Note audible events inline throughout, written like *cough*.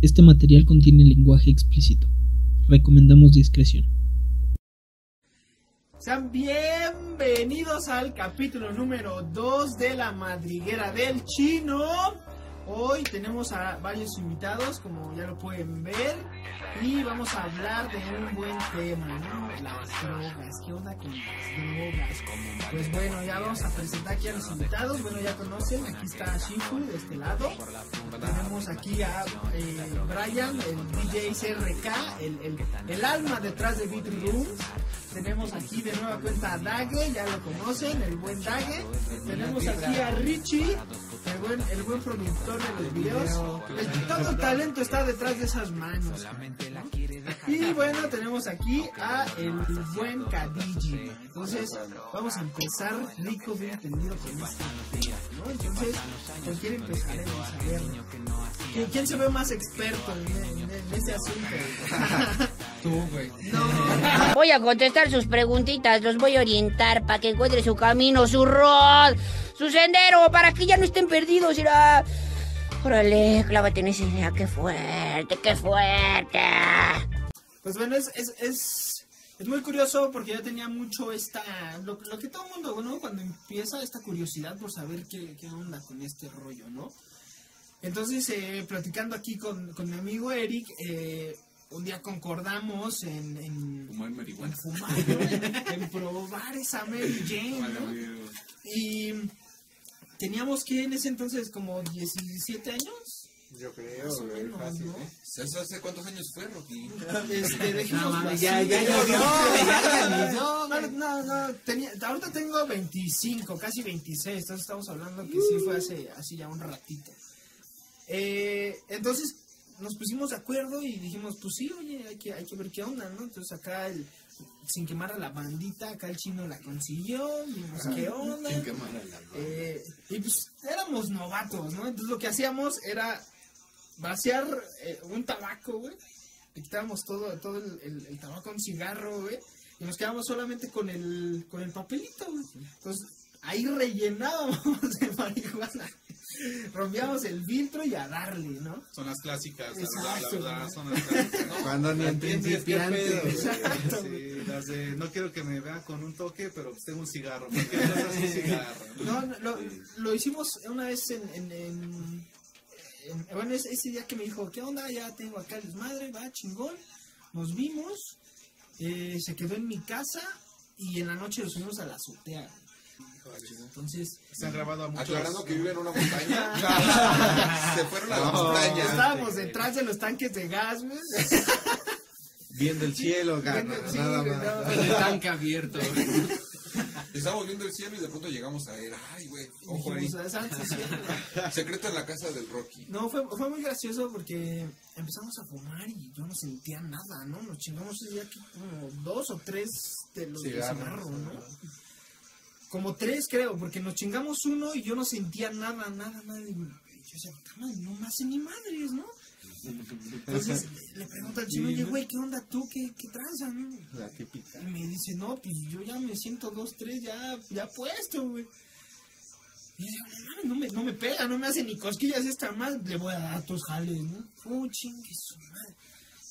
Este material contiene lenguaje explícito. Recomendamos discreción. Sean bienvenidos al capítulo número 2 de la madriguera del chino. Hoy tenemos a varios invitados, como ya lo pueden ver, y vamos a hablar de un buen tema, ¿no? Las drogas, ¿qué onda con las drogas? Pues bueno, ya vamos a presentar aquí a los invitados, bueno, ya conocen, aquí está Shifu de este lado, tenemos aquí a eh, Brian, el DJ CRK, el, el, alma detrás de Beat Rooms, tenemos aquí de nueva cuenta a Dage, ya lo conocen, el buen Dage, tenemos aquí a Richie, el buen, el buen productor de los videos. El, todo el talento está detrás de esas manos. Y bueno, tenemos aquí a el buen Kadiji. Entonces, vamos a empezar rico, bien entendido con esta ¿no? Entonces, pues quién empezaremos a ver. ¿Quién, quién se ve más experto en, en, en ese asunto? *laughs* Tú, güey. No. Voy a contestar sus preguntitas, los voy a orientar para que encuentre su camino, su rol, su sendero, para que ya no estén perdidos. Irá. Órale, clávate en esa idea, qué fuerte, qué fuerte. Pues bueno, es, es, es, es muy curioso porque yo tenía mucho esta, lo, lo que todo el mundo, ¿no? Cuando empieza esta curiosidad por saber qué, qué onda con este rollo, ¿no? Entonces, eh, platicando aquí con, con mi amigo Eric, eh, un día concordamos en, en Fumar marihuana. en fumar, ¿no? *laughs* en probar esa Mary Jane, ¿no? Y teníamos que en ese entonces como 17 años. Yo creo, Más o menos, fácil, ¿no? ¿eh? ¿Eso hace cuántos años fue, Rocky? *laughs* Este, mames, así, ya- ya no, no, *laughs* ya no, no, no, no, tenía, ahorita tengo 25, casi 26, entonces estamos hablando que sí fue hace, así ya un ratito. Eh, entonces nos pusimos de acuerdo y dijimos, pues sí, oye, hay que, hay que ver qué onda, ¿no? Entonces acá, el, sin quemar a la bandita, acá el chino la consiguió, vimos qué onda. Sin quemar a la Eh, y pues éramos novatos, ¿no? Entonces lo que hacíamos era vaciar eh, un tabaco, güey. Le quitábamos todo, todo el, el- el tabaco un cigarro, güey. Y nos quedábamos solamente con el, con el papelito, güey. Entonces ahí rellenábamos *laughs* de marihuana. *laughs* Rompíamos el filtro y a darle, ¿no? Son las clásicas, la Exacto, verdad, la verdad, ¿no? son las clásicas. ¿no? Cuando ni en ¿Entiendes qué principiante. pedo, güey? Exacto, Sí, las de, no quiero que me vean con un toque, pero pues tengo un cigarro. ¿Por qué no das un cigarro? No, no, lo, lo hicimos una vez en... en, en- en- bueno, ese, ese día que me dijo, ¿qué onda? Ya tengo acá el desmadre, va, chingón. Nos vimos, eh, se quedó en mi casa y en la noche lo subimos a la azotea. Entonces, Se han grabado a muchos. Aclarando que vive en una montaña. *laughs* Se fueron a la montaña. estábamos detrás de los tanques de gas, güey. Viendo el cielo, gana, Sí, nada güey, más. no, El tanque abierto. *laughs* Estábamos viendo el cielo y de pronto llegamos a ver. Ay, güey. Ojo ahí. dijimos, "Ah, sí, sí". *laughs* Secreto en la casa del Rocky. No, fue, fue muy gracioso porque empezamos a fumar y yo no sentía nada, ¿no? Nos chingamos ese día que como dos o tres de los Cigarros, cigarro, ¿no? Como tres creo, porque nos chingamos uno y yo no sentía nada, nada, nada. Y yo decía, "Puta madre, no me hace ni madres, ¿no? Entonces le pregunto al chino, oye, güey, ¿qué onda tú? ¿Qué, qué tranza, no? La típica. Y me dice, no, pues yo ya me siento dos, tres, ya, ya puesto, güey. Y yo digo, no no me, no me pega, no me hace ni cosquillas esta más, le voy a dar tus jales, ¿no? Oh, chingue su madre.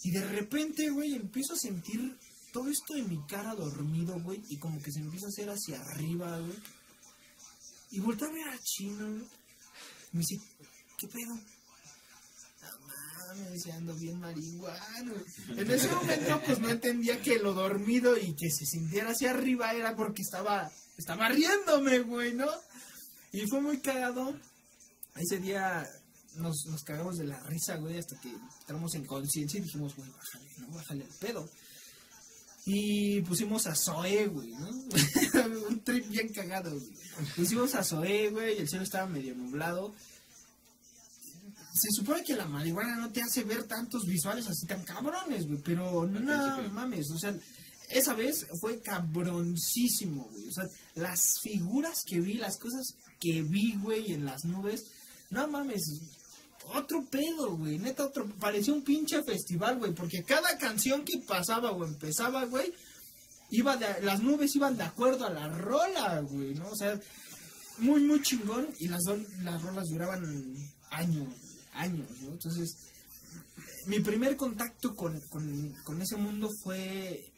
Y de repente, güey, empiezo a sentir todo esto en mi cara dormido, güey, y como que se empieza a hacer hacia arriba, güey. Y volteo a ver a Chino, güey. Me dice, ¿qué pedo? No mames, ando bien marihuano. En ese momento, pues no entendía que lo dormido y que se sintiera hacia arriba era porque estaba, estaba riéndome, güey, ¿no? Y fue muy cagado. Ese día nos, nos cagamos de la risa, güey, hasta que entramos en conciencia y dijimos, güey, bájale, ¿no? Bájale el pedo. Y pusimos a Zoe, güey, ¿no? *laughs* Un trip bien cagado, güey. Pusimos a Zoe, güey, y el cielo estaba medio nublado. Se supone que la marihuana no te hace ver tantos visuales así tan cabrones, güey, pero no mames, o sea, esa vez fue cabroncísimo, güey. O sea, las figuras que vi, las cosas que vi, güey, en las nubes, no mames, otro pedo, güey, neta, otro, parecía un pinche festival, güey, porque cada canción que pasaba o empezaba, güey, iba de, las nubes iban de acuerdo a la rola, güey, ¿no? O sea, muy, muy chingón, y las, las rolas duraban años, años, ¿no? Entonces, mi primer contacto con, con, con ese mundo fue,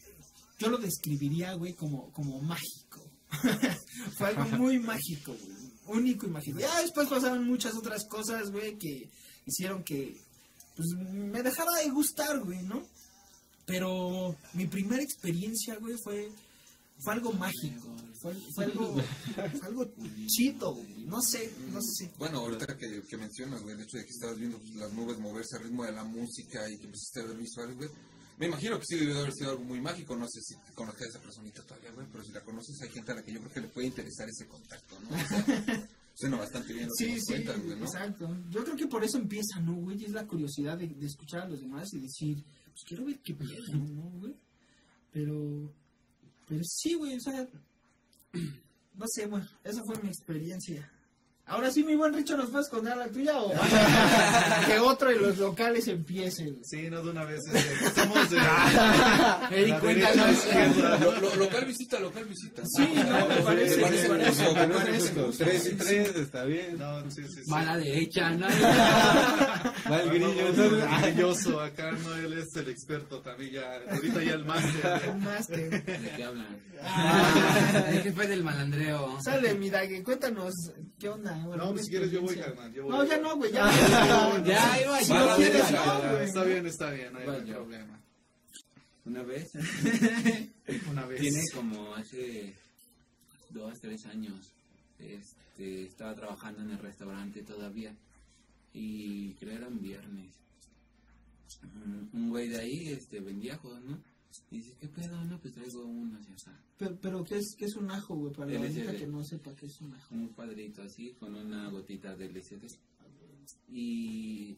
yo lo describiría, güey, como, como mágico. *laughs* fue algo muy mágico, güey, único mágico. Ya después pasaron muchas otras cosas, güey, que hicieron que, pues, me dejara de gustar, güey, ¿no? Pero mi primera experiencia, güey, fue, fue algo mágico. Fue, fue algo, fue algo chido, güey. No sé, no sé. Bueno, ahorita que, que mencionas, güey, el hecho de que estabas viendo pues, las nubes moverse al ritmo de la música y que empezaste a ver visuales, güey. Me imagino que sí debió de haber sido algo muy mágico. No sé si conocías a esa personita todavía, güey, pero si la conoces, hay gente a la que yo creo que le puede interesar ese contacto, ¿no? O sea, *laughs* suena bastante bien lo que Sí, nos sí, cuentas, güey, ¿no? exacto. Yo creo que por eso empieza, ¿no, güey? Es la curiosidad de, de escuchar a los demás y decir, pues quiero ver qué pedo, ¿no, güey? Pero, pero sí, güey, o sea, *clears throat* no sé, güey, esa fue mi experiencia. Ahora sí, mi buen Richo, ¿nos puedes contar la tuya o *laughs* que otro de los locales empiece, güey? Sí, no de una vez. este, Estamos de. *laughs* Derecha, izquierda. Lo- lo- local visita, local visita. Sí, no, me parece, Me parece me parece, me me. Tres y tres, está bien. No, sí, sí, sí. Va a la derecha, ¿no? *laughs* Va el grillo. Ah, Yoso, acá no, él es el experto también ya. Ahorita ya el máster. Un máster. ¿De qué hablan? Ah. El jefe del malandreo. Sale, mi Dague, cuéntanos, ¿qué onda? Bueno, No, una si quieres yo voy, carnal. yo voy. No, ya no, güey, ya. *laughs* Ya iba Si no quieres, güey. Está bien, está bien, no hay Bueno. problema. Una vez, *laughs* Una vez. tiene como hace dos, tres años, este, estaba trabajando en el restaurante todavía y creo era un viernes. Un- Un güey de ahí este, vendía juegos, ¿no? Y dice, ¿qué pedo? No, pues traigo unos y acá. Pero, pero ¿qué, es, ¿qué es un ajo, güey? Para la bandita que no sepa qué es un ajo. un cuadrito así con una gotita de LCD y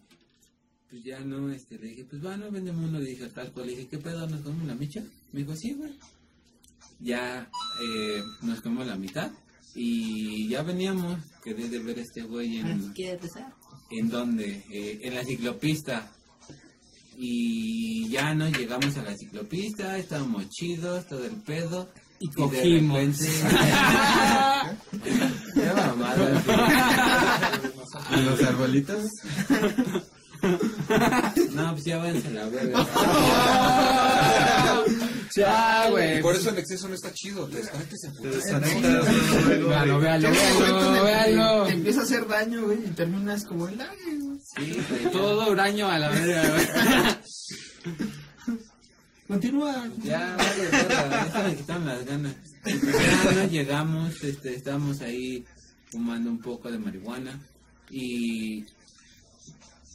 pues ya no este le dije pues bueno vendemos uno. Le dije tal cual le dije qué pedo nos comemos la micha me dijo sí güey ya eh, nos comemos la mitad y ya veníamos. Quedé de ver a este güey en en donde Eh, en la ciclopista y ya nos llegamos a la ciclopista estábamos chidos todo el pedo Y de cogimos. repente- *laughs* *laughs* Qué mamada. ¿Y los arbolitos? No, pues ya váyanse a la verga. *laughs* Ya, güey. por eso el exceso no está chido. Te desconectes en. Véalo, véalo, véalo. Te empieza a hacer daño, güey, y terminas como el aire. Sí, *laughs* güey, Todo huraño a la verga, güey. *laughs* Continúa. Ya, vale, ya me quitaron las ganas. Ya llegamos, este, estábamos ahí fumando un poco de marihuana y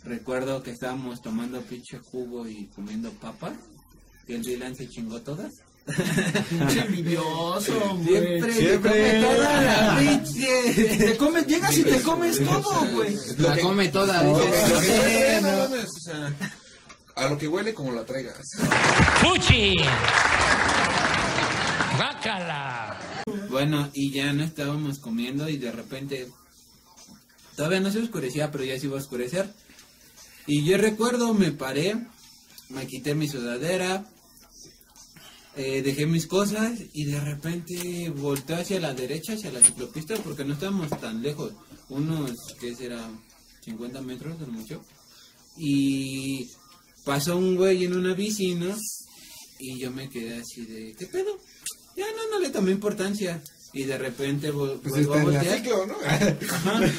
recuerdo que estábamos tomando pinche jugo y comiendo papas. Que el Dylan se chingó todas. *laughs* Envidioso, güey. Siempre, Siempre. se come toda la *laughs* pinche. Te comes, llegas y te comes todo, güey. La come toda, lo que- no o sea, A lo que huele como la traigas. ¡Fuchi! ¡Bácala! Bueno, y ya no estábamos comiendo y de repente todavía no se oscurecía, pero ya se iba a oscurecer. Y yo recuerdo, me paré, me quité mi sudadera, eh, dejé mis cosas y de repente volteé hacia la derecha, hacia la ciclopista, porque no estábamos tan lejos, unos, ¿qué será? 50 metros, de mucho. Y pasó un güey en una bici, ¿no? Y yo me quedé así de, ¿qué pedo? Ya no, no le tomé importancia. Y de repente vol- Pues a voltear. Ciclo, ¿no? Ajá. *laughs*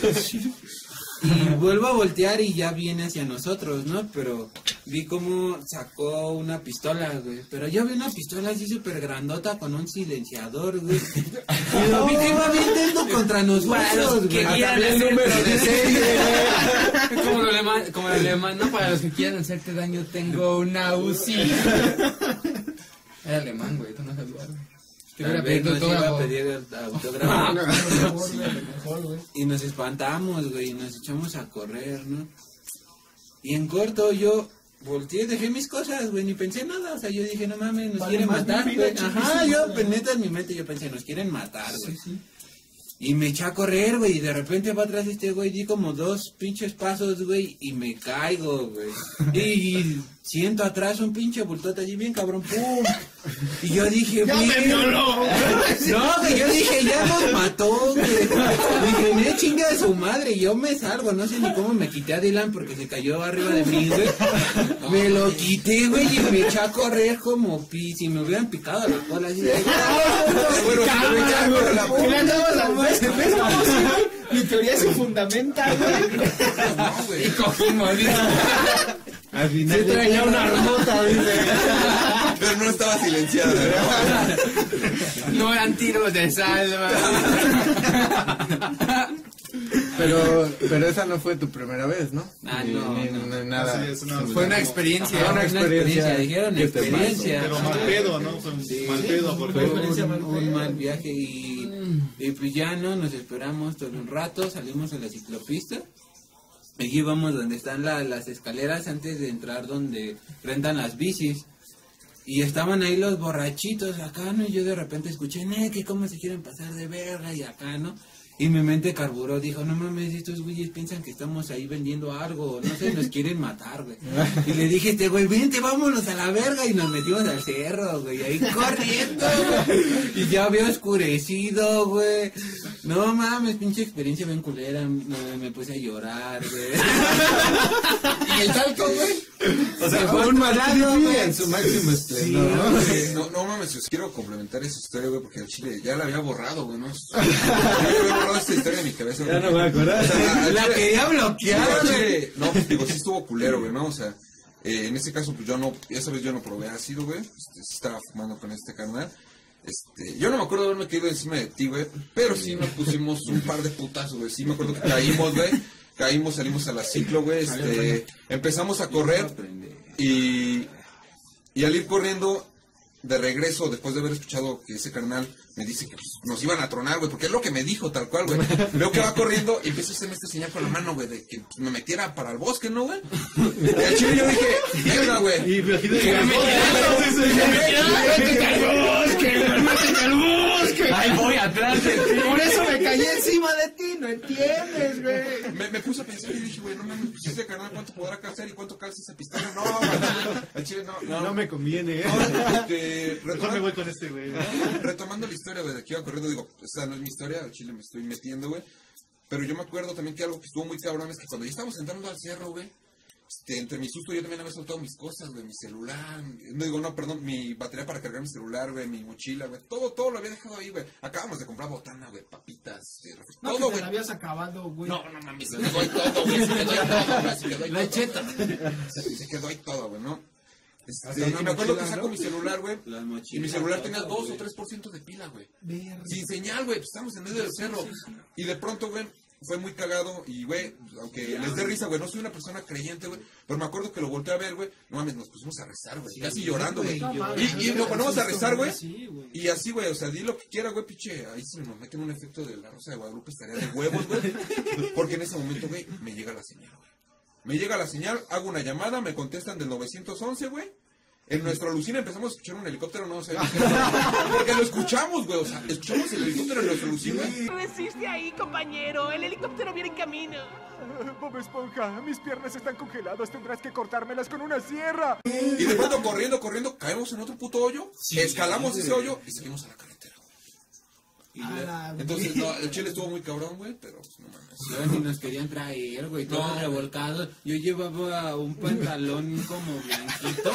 Y *laughs* vuelvo a voltear y ya viene hacia nosotros, ¿no? Pero vi como sacó una pistola, güey. Pero yo vi una pistola así súper grandota con un silenciador, güey. Y lo vi que iba viendo contra nosotros, güey. Querían hacer número de serie, güey. Como el alemán, como el alemán, no para los que quieran hacerte daño, tengo una UCI. *laughs* Era alemán, güey, tú no sabías. Te hubiera pedido iba a pedir autógrafo. Y nos espantamos, güey, y nos echamos a correr, ¿no? Y en corto yo volteé, dejé mis cosas, güey, ni pensé nada, o sea, yo dije, no mames, nos Vale, quieren matar, güey. Ajá, yo, pues neta en mi mente yo pensé, nos quieren matar, güey. Y me eché a correr, güey, y de repente va atrás este güey, di como dos pinches pasos, güey, y me caigo, güey. Y siento atrás un pinche bultote allí bien cabrón, pum. Y yo dije, ¡Ya me violó! no, güey, yo dije, ya nos mató, güey. Dije, me chinga de su madre, y yo me salgo, no sé ni cómo me quité a Dylan porque se cayó arriba de mí, güey. Me lo quité, güey, y me eché a correr como pis, y me hubieran picado la cola así. Bueno, si me echaron con la ¿Qué le andabas la ¿Ves cómo sí, güey? Mi teoría se fundamenta, güey. No, güey. Y cogimos. Al final Se traía una armota, *laughs* Pero no estaba silenciada, ¿no? No eran tiros de salva. Pero, pero esa no fue tu primera vez, ¿no? Ah, Ni- no, ni- no. ni nada. Una- Fue una experiencia. Ah, una experiencia. dijeron experiencia. Pero mal pedo, ¿no? Fue Sí, mal pedo, porque fue un, un mal viaje y, y pues ya no nos esperamos todo un rato, salimos a la ciclopista. Allí íbamos donde están la- las escaleras antes de entrar donde rentan las bicis. Y estaban ahí los borrachitos acá, ¿no? Y yo de repente escuché, "Ne, que cómo se quieren pasar de verga y acá, ¿no? Y mi mente carburó, dijo, no mames, estos güeyes piensan que estamos ahí vendiendo algo, no sé, nos quieren matar, güey. Y le dije, este güey, vente, vámonos a la verga, y nos metimos al cerro, güey, ahí corriendo, güey. Y ya había oscurecido, güey. No mames, pinche experiencia bien culera, me, me puse a llorar, güey. *laughs* Y el salto, güey. O sea, fue un mal en su máximo esplendor, ¿no? No, no mames, os quiero complementar esa historia, güey, porque el chile ya la había borrado, güey, ¿no? *laughs* Borrado esta historia de mi cabeza. Ya no me acuerdo. O sea, La chile- quería bloquear, güey. no, pues digo, sí estuvo culero, güey, ¿no? O sea, eh, en este caso, pues yo no, esa vez yo no probé ácido, güey. Este, sí estaba fumando con este carnal. Este, yo no me acuerdo de haberme caído encima de ti, güey, pero sí nos pusimos un par de putas, güey. Sí me acuerdo que caímos, güey. Caímos, salimos a la ciclo, güey. Este, empezamos a correr y, y al ir corriendo de regreso, después de haber escuchado que ese carnal me dice que pues, nos iban a tronar, güey, porque es lo que me dijo, tal cual, güey. *laughs* Veo que va corriendo y empieza a hacerme esta señal con la mano, güey, de que pues, me metiera para el bosque, ¿no, güey? Y al chile yo dije, venga, güey. Y imagínate que Ahí voy atrás de ti. Por eso me caí encima de ti, no entiendes, güey. Me, me puse a pensar y dije, güey, no mames, pues ese carnal, ¿cuánto podrá calzar y cuánto calza esa pistola? No, *laughs* güey, al chile no, no. No me conviene, ¿eh? Ahora, este, Mejor me retomando, voy con este, güey. *laughs* retomando la historia, güey, de que iba corriendo, digo, esa no es mi historia, al chile me estoy metiendo, güey. Pero yo me acuerdo también que algo que estuvo muy cabrón es que cuando ya estábamos entrando al cerro, güey, este, entre mi susto yo también había soltado mis cosas, güey, mi celular, no digo, no, perdón, mi batería para cargar mi celular, güey, mi mochila, güey, todo, todo lo había dejado ahí, güey. Acabamos de comprar botana, güey, papitas, eh, No, todo, güey. la habías acabado, güey. No, no mames, se quedó ahí todo, güey, se quedó ahí todo, güey, se quedó ahí La todo. cheta. Se, se quedó ahí todo, güey, ¿no? Este, y me acuerdo mochila, que saco ¿no? mi celular, güey, y mi celular tenía todas, 2 o güey. 3% de pila, güey. Sin señal, güey, pues estamos en medio del cerro. Y de pronto, güey, fue muy cagado. Y, güey, aunque les dé risa, güey, no soy una persona creyente, güey. Pero me acuerdo que lo volteé a ver, güey. No mames, nos pusimos a rezar, güey. Casi llorando, güey. Y, y no nos ponemos a rezar. Sí, güey. Y así, güey, o sea, di lo que quiera, güey, piche. Ahí si nos meten un efecto de la Rosa de Guadalupe estaría de huevos, güey. *laughs* Porque en ese momento, güey, me llega la señal, güey. Me llega la señal, hago una llamada, me contestan del 911, güey. En nuestra alucina empezamos a escuchar un helicóptero, no sé. *laughs* Porque lo escuchamos, güey. O sea, escuchamos el helicóptero en nuestra alucina. Resiste ahí, compañero. El helicóptero viene en camino. *laughs* Bob Esponja, mis piernas están congeladas, tendrás que cortármelas con una sierra. Y de pronto, corriendo, corriendo, caemos en otro puto hoyo. escalamos ese hoyo y seguimos a la carretera, güey. A la *laughs* Entonces, no, el chile estuvo muy cabrón, güey, pero pues, no mames. Yo ni nos querían traer, güey, todos No, revolcados. Yo llevaba un pantalón como blanquito.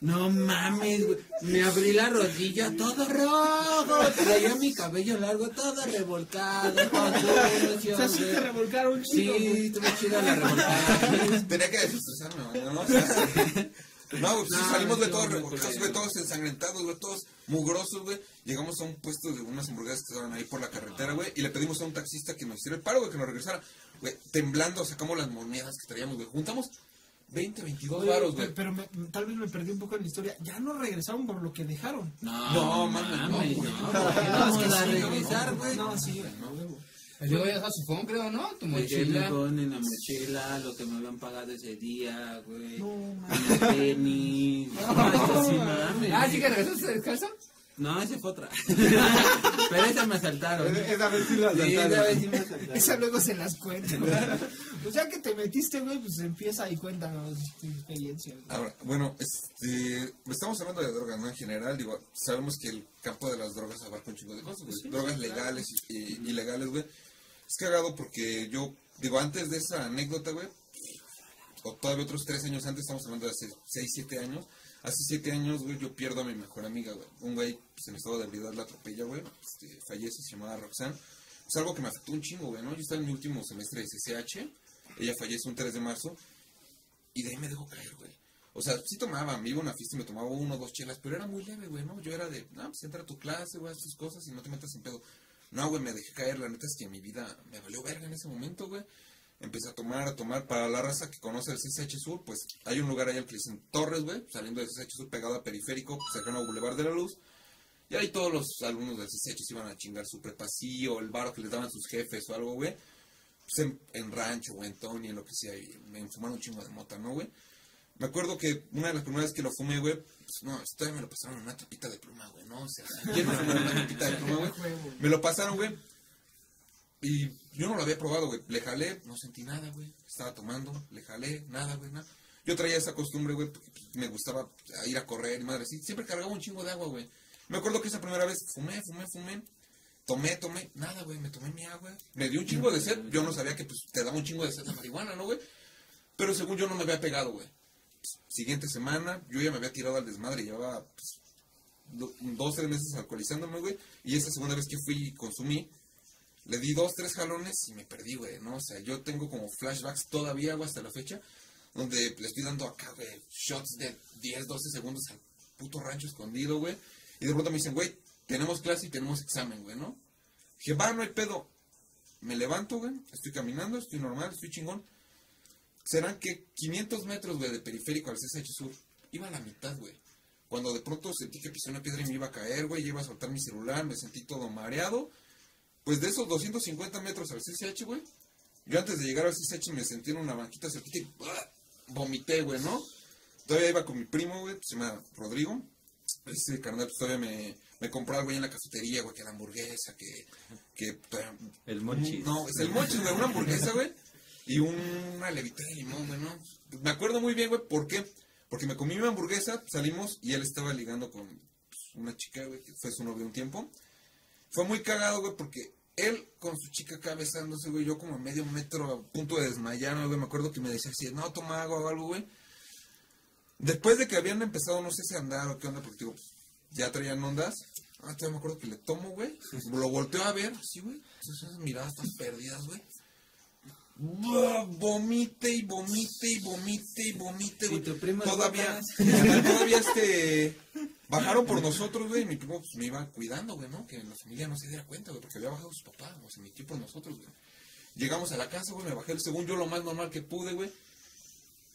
No mames, güey. Me abrí la rodilla todo rojo. Traía mi cabello largo todo revolcado. *laughs* Todo sucio, O sea, sí te revolcaron chido, Sí, estuvo chida la revolcada. *laughs* Tenía que desestresarme, güey, ¿no? O sea, no, güey, pues, No, salimos de todos culero. güey, todos ensangrentados, güey, todos mugrosos, güey. Llegamos a un puesto de unas hamburguesas que estaban ahí por la carretera, güey, y le pedimos a un taxista que nos hiciera el paro, güey, que nos regresara. Güey, temblando, sacamos las monedas que traíamos, güey. Juntamos 20, 22 Oye, varos, pe- güey. Pero me- tal vez me perdí un poco en la historia. Ya no regresaron por lo que dejaron. No, No, mames, no, güey. no. No, Vamos es que sí, ¿no? regresar, güey. No, sí, güey, no. Luego ya su phone, creo, ¿no? Tu Me mochila. con en la mochila, lo que me habían pagado ese día, güey. No, Mis tenis. *laughs* No, mames. Ah, ¿sí que regresaste descalzo? No, esa fue otra. *laughs* Pero esa me asaltaron. Esa vez sí la Sí, esa vez sí me asaltaron. Esa luego se las cuento. pues ya que te metiste, güey, pues empieza y cuéntanos tu experiencia. güey. Ahora, bueno, este, estamos hablando de drogas, ¿no? En general, digo, sabemos que el campo de las drogas abarca un chingo de cosas, güey. drogas legales y, y ilegales, güey. Es cagado porque yo, digo, antes de esa anécdota, güey, o todavía otros tres años antes, estamos hablando de hace seis, siete años. Hace siete años, güey, yo pierdo a mi mejor amiga, güey. Un güey, pues, en estado de ebriedad la atropella, güey. Este, fallece, se llamaba Roxanne. Es algo que me afectó un chingo, güey, ¿no? Yo estaba en mi último semestre de CCH. Ella fallece un 3 de marzo. Y de ahí me dejó caer, güey. O sea, sí tomaba, me iba a una fiesta y me tomaba uno o dos chelas, pero era muy leve, güey, ¿no? Yo era de, no, pues entra a tu clase, güey, haz tus cosas y no te metas en pedo. No, güey, me dejé caer, la neta es que mi vida me valió verga en ese momento, güey. Empecé a tomar, a tomar. Para la raza que conoce el CCH Sur, pues hay un lugar ahí al que le dicen Torres, güey, saliendo del CCH Sur pegado a Periférico, cercano a Boulevard de la Luz. Y ahí todos los alumnos del CCH se iban a chingar su prepasío, el baro que les daban sus jefes o algo, güey. Pues en, en rancho o en Tony, en lo que sea, y me fumaron un chingo de mota, ¿no, güey? Me acuerdo que una de las primeras que lo fumé, güey, pues no, esto me lo pasaron en una tapita de pluma, güey, ¿no? O sea, ¿quién me en una tapita de pluma, güey? Me lo pasaron, güey. Y yo no lo había probado, güey. Le jalé, no sentí nada, güey. Estaba tomando, le jalé, nada, güey, nada. Yo traía esa costumbre, güey, porque me gustaba ir a correr madre, sí. Siempre cargaba un chingo de agua, güey. Me acuerdo que esa primera vez fumé, fumé, fumé. Tomé, tomé, nada, güey, me tomé mi agua. Me dio un chingo de sed. Yo no sabía que pues te daba un chingo de sed la marihuana, ¿no, güey? Pero según yo no me había pegado, güey. Siguiente semana, yo ya me había tirado al desmadre. Llevaba pues, do- dos, tres meses alcoholizándome, güey. Y esa segunda vez que fui y consumí, le di dos, tres jalones y me perdí, güey, ¿no? O sea, yo tengo como flashbacks todavía, güey, hasta la fecha, donde le estoy dando acá, güey, shots de 10, 12 segundos al puto rancho escondido, güey. Y de pronto me dicen, güey, tenemos clase y tenemos examen, güey, ¿no? Dije, va, no hay pedo. Me levanto, güey, estoy caminando, estoy normal, estoy chingón. Serán que 500 metros, güey, de periférico al CSH Sur. Iba a la mitad, güey. Cuando de pronto sentí que pisé una piedra y me iba a caer, güey, iba a soltar mi celular, me sentí todo mareado. Pues de esos 250 metros al CCH, güey, yo antes de llegar al CCH me sentí en una banquita cerquita y ¡ah! vomité, güey, ¿no? Todavía iba con mi primo, güey, se llama Rodrigo. Ese carnal pues, todavía me, me compró algo ahí en la cafetería, güey, que la hamburguesa, que... que El monchis. No, es el monchis, güey, una hamburguesa, güey, y una levita de limón, güey, ¿no? Me acuerdo muy bien, güey, ¿por qué? Porque me comí mi hamburguesa, salimos y él estaba ligando con pues, una chica, güey, que fue su novio un tiempo. Fue muy cagado, güey, porque él con su chica acá besándose, güey, yo como a medio metro a punto de desmayarme, güey, me acuerdo que me decía así, no, toma agua o algo, güey. Después de que habían empezado, no sé si andar o qué onda, porque digo, pues, ya traían ondas. Ah, todavía me acuerdo que le tomo, güey. Lo volteo a ver, así, güey. Esas miradas tan perdidas, güey. Vomite y vomite y vomite y vomite, güey. Y tu primo Todavía, *laughs* todavía este. Bajaron por nosotros, güey. Mi primo pues, me iba cuidando, güey, ¿no? Que la familia no se diera cuenta, güey, porque había bajado su papá, o se metió por nosotros, güey. Llegamos a la casa, güey, me bajé el según yo lo más normal que pude, güey.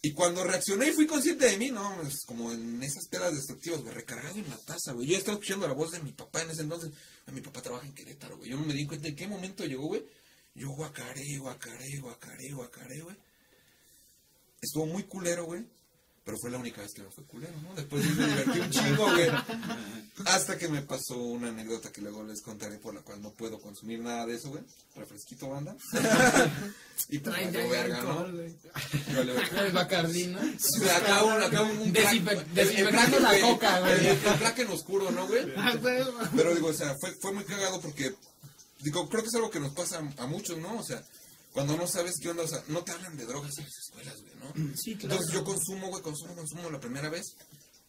Y cuando reaccioné y fui consciente de mí, no, es como en esas pedas destructivas, güey, recargado en la taza, güey. Yo estaba escuchando la voz de mi papá en ese entonces. Ay, Mi papá trabaja en Querétaro, güey. Yo no me di cuenta en qué momento llegó, güey. Yo guacaré, guacaré, guacaré, guacaré, güey. Estuvo muy culero, güey. Pero fue la única vez que me fue culero, ¿no? Después de me divertí un chingo, güey. Hasta que me pasó una anécdota que luego les contaré por la cual no puedo consumir nada de eso, güey. Refresquito, banda. *laughs* y Trae ya verga, ¿no? *laughs* El Bacardí, ¿no? Sí, acá un, desinfectando la coca, güey. El, black en oscuro, ¿no, güey? *laughs* Ah, güey. Pero digo, o sea, fue, fue muy cagado porque, digo, creo que es algo que nos pasa a muchos, ¿no? O sea, cuando no sabes qué onda, o sea, no te hablan de drogas en las escuelas, güey, ¿no? Sí, claro. Entonces yo consumo, güey, consumo, consumo la primera vez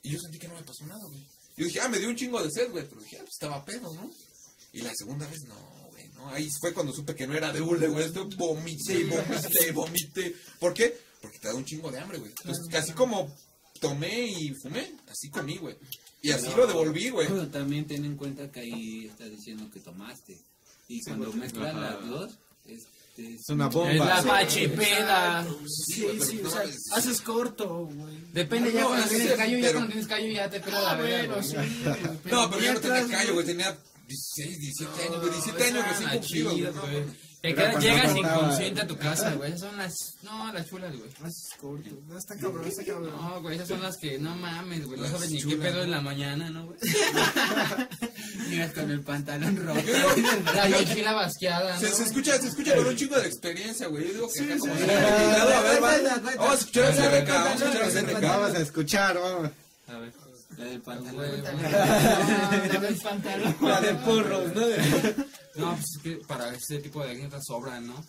y yo sentí que no me pasó nada, güey. Yo dije, ah, me dio un chingo de sed, güey, pero dije, ah, pues estaba pedo, ¿no? Y la segunda vez, no, güey, ¿no? Ahí fue cuando supe que no era de hule, güey, esto vomité, vomité, vomité. ¿Por qué? Porque te da un chingo de hambre, güey. Entonces, casi como tomé y fumé, así comí, güey. Y así lo devolví, güey. Pero también ten en cuenta que ahí está diciendo que tomaste. Y cuando mezclas las dos, este, Es una bomba. Es la Sí. pachipeda. Sí, sí, no o sea, haces corto, güey. Depende ya No, cuando tienes sí, callo, ya cuando tienes callo ya te pela la Ah, verga. bueno, güey. sí. *laughs* No, pero yo no tenía callo, güey, tenía 16, 17 años, güey, 17 años recién cumplidos, chido, güey. Te quedas, llegas inconsciente a tu casa, güey. Esas son las. No, las chulas, güey. No, está cabrón, está cabrón. No, güey, esas son las que no mames, güey. No Las sabes ni qué pedo ¿no? en la mañana, ¿no, güey? *laughs* Llegas con el pantalón rojo. *laughs* La mochila basqueada, ¿no? Se, se escucha, se escucha con un chingo de experiencia, güey. Yo digo que acá como a ver, va. Vamos a escuchar a CRK. Vamos a escuchar, vamos. A ver. La del pantalón. La del pantalón. La de porros, ¿no? No, pues es que para este tipo de anécdotas sobran, ¿no?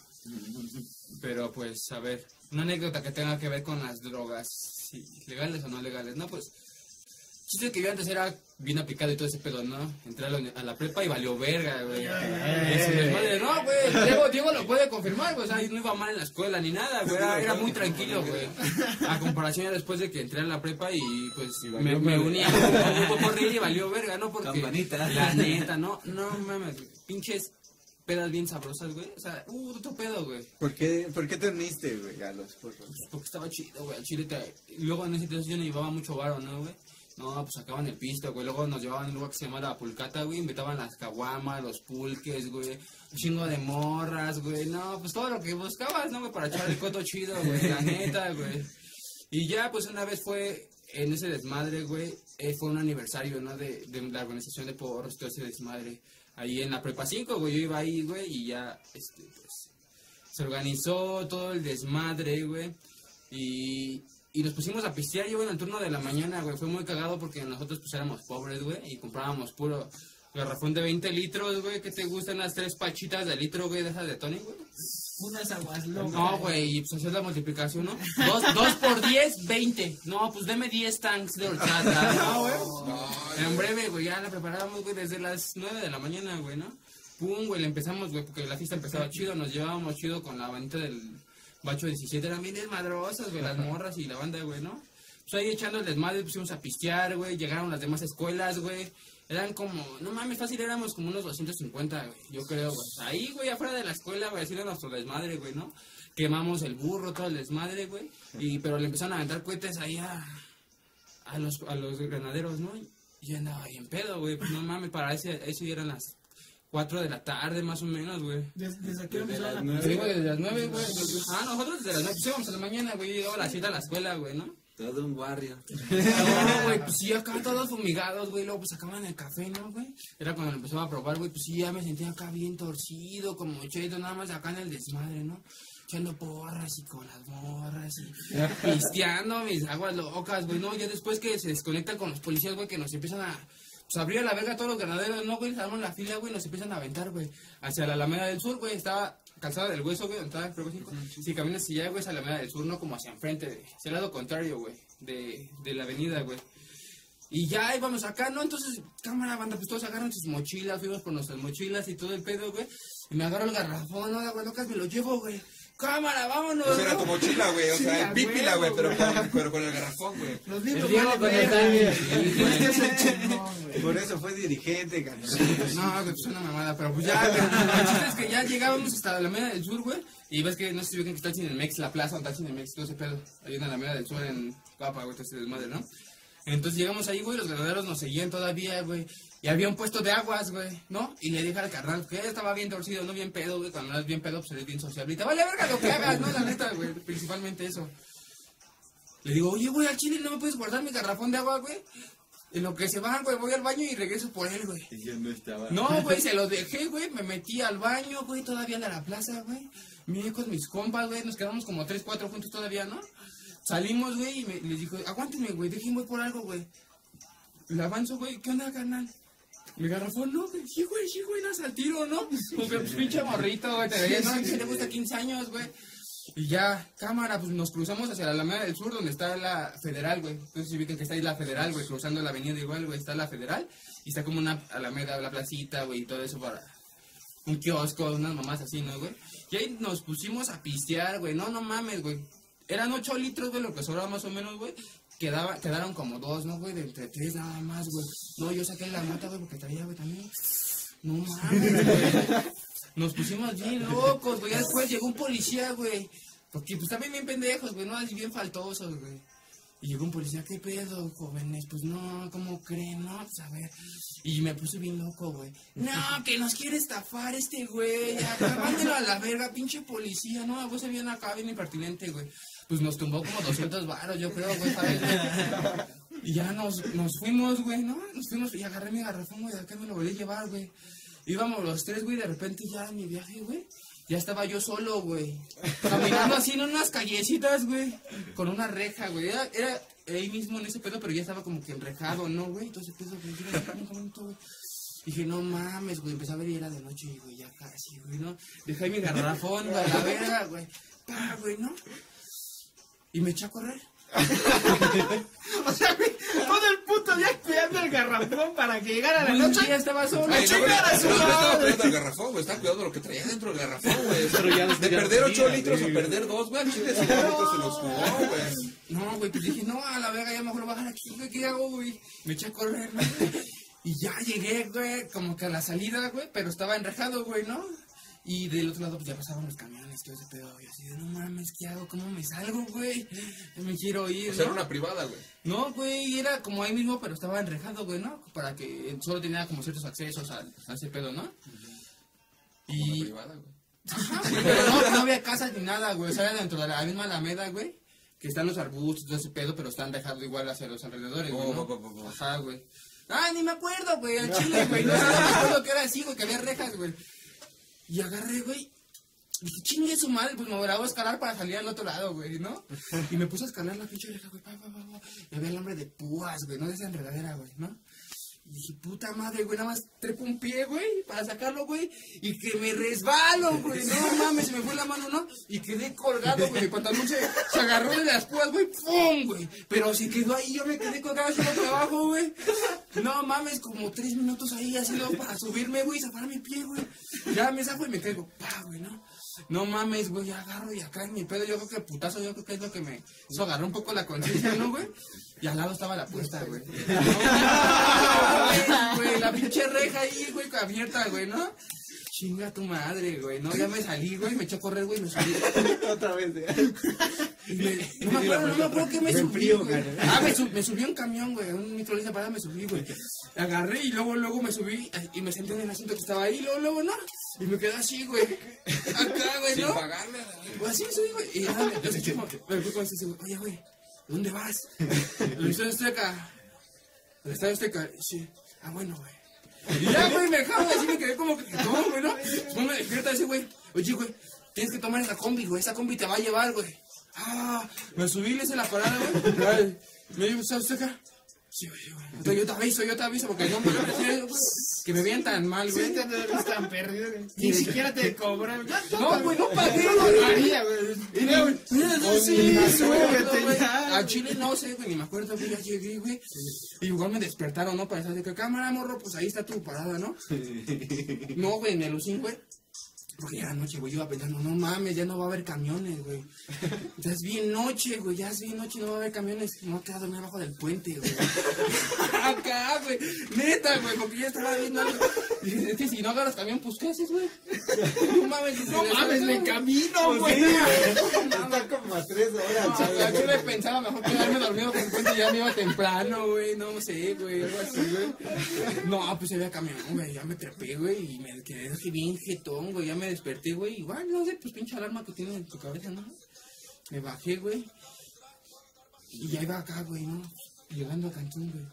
Pero pues, a ver, una anécdota que tenga que ver con las drogas, sí, legales o no legales, ¿no? Pues, chiste que yo antes era bien aplicado y todo ese pedo, ¿no? Entré a la, uni- a la prepa y valió verga, güey. Y su desmadre, no, güey, Diego, Diego lo puede confirmar, güey, o sea, no iba mal en la escuela ni nada, güey, era, era muy tranquilo, güey. A comparación ya después de que entré a la prepa y pues me, me uní a un grupo y valió verga, ¿no? Porque Campanita. la neta, no, no mames, pinches pedas bien sabrosas, güey, o sea, uh, otro pedo, güey. ¿Por qué, ¿Por qué te uniste, güey, a los porros? Porque estaba chido, güey. Al chile te... Luego en ese entonces yo no llevaba mucho varo, ¿no, güey? No, pues sacaban el pisto, güey. Luego nos llevaban a un lugar que se llama La Pulcata, güey. Invitaban las caguamas, los pulques, güey. Un chingo de morras, güey. No, pues todo lo que buscabas, ¿no, güey? Para echar el coto chido, güey. La *laughs* neta, güey. Y ya, pues una vez fue en ese desmadre, güey. eh, fue un aniversario, ¿no? De, de la organización de porros, todo ese desmadre. Ahí en la prepa 5, güey. Yo iba ahí, güey. Y ya, este, pues se organizó todo el desmadre, güey. Y, y nos pusimos a pistear, yo en el turno de la mañana, güey. Fue muy cagado porque nosotros pues éramos pobres, güey. Y comprábamos puro garrafón de 20 litros, güey. ¿Qué te gustan las tres pachitas de litro, güey, de esas de Tony, güey? Unas aguas locas. No, güey, y pues hacías la multiplicación, ¿no? Dos, dos por 10, 20. No, pues deme 10 tanks de horchata. *laughs* No, güey. En breve, güey, ya la preparábamos, güey, desde las 9 de la mañana, güey, ¿no? Pum, güey, le empezamos, güey, porque la fiesta empezaba chido. Nos llevábamos chido con la bandita del Bacho 17. Eran bien desmadrosas, güey, las morras y la banda, güey, ¿no? Pues ahí echando el desmadre, pusimos a pistear, güey. Llegaron las demás escuelas, güey. Eran como, no mames, fácil, éramos como unos 250, güey. Yo creo, güey. Ahí, güey, afuera de la escuela, güey, así era nuestro desmadre, güey, ¿no? Quemamos el burro, todo el desmadre, güey. Y, pero le empezaron a aventar cohetes ahí a, a, los, a los granaderos, ¿no? Y yo andaba ahí en pedo, güey. Pues no mames, para ese, eso ya eran las 4 de la tarde, más o menos, güey. Desde, desde aquí Desde las empezaron a- nueve. Sí, güey, desde las 9, güey. Ah, nosotros desde las 9, pues íbamos a la mañana, güey. Llegaba a las 7 a la escuela, güey, ¿no? Todo un barrio. *laughs* No, güey, pues sí, acá todos fumigados, güey. Luego pues sacaban el café, ¿no, güey? Era cuando lo empezaba a probar, güey. Pues sí, ya me sentía acá bien torcido, como cheto, nada más acá en el desmadre, ¿no? Echando porras y con las morras y pisteando mis aguas locas, güey. No, ya después que se desconectan con los policías, güey, que nos empiezan a. Pues abrir a la verga a todos los ganaderos, ¿no, güey? Arman la fila, güey, nos empiezan a aventar, güey. Hacia la Alameda del Sur, güey. Estaba calzada del hueso, güey, donde estaba el cinco. Si caminas hacia allá, güey, es Alameda del Sur, no como hacia enfrente, güey. Hacia el lado contrario, güey, de, de la avenida, güey. Y ya íbamos acá, ¿no? Entonces, cámara, banda, pues todos agarran sus mochilas, fuimos por nuestras mochilas y todo el pedo, güey. Y me agarro el garrafón, ¿no? De agua locas, me lo llevo, güey. Cámara, vámonos. Esa era tu mochila, güey. O Sí, sea, pípila, güey, pero güey. con, pero con el garrafón, güey. Los libros con el verga. tanque. Este es el chingón, güey. Por eso fue dirigente, ganó. No, güey, pues una mamada, pero pues ya, güey. *laughs* El chiste es que ya llegábamos hasta la Alameda del Sur, güey. Y ves que no sé si ven que está el Cinemex, la plaza donde está el Cinemex, todo ese pedo. Ahí en la Alameda del Sur, en Papa, güey, todo ese desmadre, ¿no? Entonces llegamos ahí, güey, los ganaderos nos seguían todavía, güey. Y había un puesto de aguas, güey, ¿no? Y le dije al carnal que estaba bien torcido, no bien pedo, güey. Cuando no eres bien pedo, pues eres bien sociable. Y te vale verga lo que hagas, ¿no? La neta, güey. Principalmente eso. Le digo, oye, güey, al chile no me puedes guardar mi garrafón de agua, güey. En lo que se bajan, güey, voy al baño y regreso por él, güey. Y yo no estaba. No, güey, se lo dejé, güey. Me metí al baño, güey, todavía a la plaza, güey. Miré con mis compas, güey. Nos quedamos como tres, cuatro juntos todavía, ¿no? Salimos, güey, y me, les dijo, aguántenme, güey, déjenme por algo, güey. Le avanzo, güey, ¿qué onda, carnal? Mi garrafón, no, güey, sí, güey, sí, güey, no al tiro, ¿no? Como que pues, pinche morrito, güey, te veías, no, que le gusta 15 años, güey. Y ya, cámara, pues nos cruzamos hacia la Alameda del Sur, donde está la Federal, güey. Entonces, si ubican que está ahí la Federal, güey, cruzando la avenida igual, güey, está la Federal. Y está como una Alameda, la placita, güey, y todo eso para un kiosco, unas mamás así, ¿no, güey? Y ahí nos pusimos a pistear, güey. No, no mames, güey. Eran 8 litros, güey, lo que sobraba más o menos, güey. Quedaba, quedaron como dos, ¿no, güey? De entre tres nada más, güey. No, yo saqué la mata, güey, porque traía, güey, también. No mames. Nos pusimos bien locos, güey. Ya después llegó un policía, güey. Porque, pues, también bien pendejos, güey, no así bien faltosos, güey. Y llegó un policía, ¿qué pedo, jóvenes? Pues no, ¿cómo creen? No, pues a ver. Y me puse bien loco, güey. No, que nos quiere estafar este güey. Mándelo a la verga, pinche policía. No, vos se viene acá bien impertinente, güey. Pues nos tumbó como 200 varos, yo creo, güey, ¿sabes? Y ya nos, nos fuimos, güey, ¿no? Nos fuimos y agarré mi garrafón, güey, acá me lo volví a llevar, güey. Íbamos los tres, güey, de repente ya en mi viaje, güey. Ya estaba yo solo, güey. Caminando así en unas callecitas, güey. Con una reja, güey. Era, era ahí mismo en ese pedo, pero ya estaba como que enrejado, ¿no, güey? Entonces, iba caminando, caminando, güey. Dije, no mames, güey. Empecé a ver y era de noche, güey. Ya casi, güey, ¿no? Dejé mi garrafón, güey, a la verga, güey. Pa, güey, ¿no? Y me eché a correr. *laughs* O sea, güey, todo el puto día cuidando el garrafón para que llegara la noche. Ya estaba solo. Ay, no, güey, a su no, no estaba cuidando el garrafón, güey. Estaba cuidando lo que traía dentro del garrafón, güey. *laughs* De perder 8 días, litros güey. a perder 2, güey. al Chile *laughs* 5 litros se los jugó, güey. No, güey, pues dije, no, a la verga, ya mejor lo voy a bajar aquí, güey, ¿qué hago, güey? Me eché a correr, ¿no? Y ya llegué, güey, como que a la salida, güey, pero estaba enrejado, güey, ¿no? Y del otro lado, pues ya pasaban los camiones, todo ese pedo, y así de, no mames, ¿qué hago? ¿Cómo me salgo, güey? Me quiero ir, O sea, ¿no? era una privada, güey. No, güey, era como ahí mismo, pero estaba enrejado, güey, ¿no? Para que solo tenía como ciertos accesos a, a ese pedo, ¿no? Una Y... privada, güey. Ajá, güey, pero no, no había casas ni nada, güey. O sea, era dentro de la misma alameda, güey. Que están los arbustos, todo ese pedo, pero están dejados igual hacia los alrededores, güey. ¿no? oh, oh, oh, oh. Ajá, güey. Ah, ni me acuerdo, güey, al chile, güey. No, no me acuerdo que era así, güey, que había rejas, güey. Y agarré, güey. Dije, chingue su madre, pues me voy a escalar para salir al otro lado, güey, ¿no? Y me puse a escalar la pinche reja, güey, pa, pa, pa, pa. Y había el hombre de púas, güey, no de esa enredadera, güey, ¿no? Y dije, puta madre, güey, nada más trepo un pie, güey, para sacarlo, güey, y que me resbalo, güey, no mames, se me fue la mano, ¿no? Y quedé colgado, güey, mi pantalón se, agarró de las púas, güey, ¡pum, güey! Pero se quedó ahí, yo me quedé colgado hacia para abajo, güey. No mames, como tres minutos ahí haciendo para subirme, güey, y zafar mi pie, güey. Ya me zafo y me caigo, pa, güey, ¿no? No mames, güey, ya agarro y acá en mi pedo, yo creo que putazo, yo creo que es lo que me hizo agarrar un poco la conciencia, ¿no, güey? Y al lado estaba la puesta, güey. Güey, la pinche reja ahí, güey, abierta, güey, ¿no? Chinga tu madre, güey, ¿no? Ya me salí, güey, me eché a correr, güey, me subí. *laughs* Otra vez. Y me- no me acuerdo, no me acuerdo qué me Me subí, güey. Ah, me, sub- me subí a un camión, güey, un microlista parada me subí, güey. Agarré y luego, luego me subí y me senté en el asiento que estaba ahí, luego, luego, ¿no? Y me quedé así, güey. Acá, güey, Sin ¿no? pagarle. Pues así me subí, güey. Y ya me, me fui con ese, güey, oye, güey, ¿dónde vas? *laughs* El Estadio Azteca. El Estadio Azteca, sí. Ah, bueno, güey. Y ya, güey, me dejaron así, me quedé como que, no, güey, ¿no? Después me despierta ese güey. Oye, güey, tienes que tomar esa combi, güey. Esa combi te va a llevar, güey. Ah, me subí, le hice la parada, güey. Me dijo, ¿sabes acá? Sí, güey, sí. Entonces yo te aviso, yo te aviso, porque no me que me vean tan mal, Sí, güey. te ves tan perdido. güey. Ni siquiera te cobran. No, güey, no pagué, Yo lo güey. haría, güey. Y no, Sí, no, ya. A Chile no sé, güey, ni me acuerdo, güey, ya llegué, güey. Y igual me despertaron, ¿no? Para decir que cámara, morro, pues ahí está tu parada, ¿no? No, güey, me lucí, güey. Porque ya era noche, güey, yo iba pensando, no mames, ya no va a haber camiones, güey. Ya es bien noche, güey, ya es bien noche, no va a haber camiones. Me voy a quedar dormido abajo del puente, güey. *laughs* Acá, güey, neta, güey, porque ya estaba viendo algo. Y dije, es que si no agarras camión, pues, ¿qué haces, güey? No mames, No mames, me camino, güey. Está como a tres horas, No, chaval. yo le pensaba mejor quedarme dormido porque cuenta ya me iba temprano, güey, no sé, güey, algo así, güey. No, pues había camión, güey, ya me trepé, güey, y me quedé así bien jetón, güey, ya me desperté, güey, igual, no sé, pues pinche alarma que tiene en tu cabeza, ¿no? Me bajé, güey, y ya iba acá, güey, ¿no? Llegando a Cancún, güey.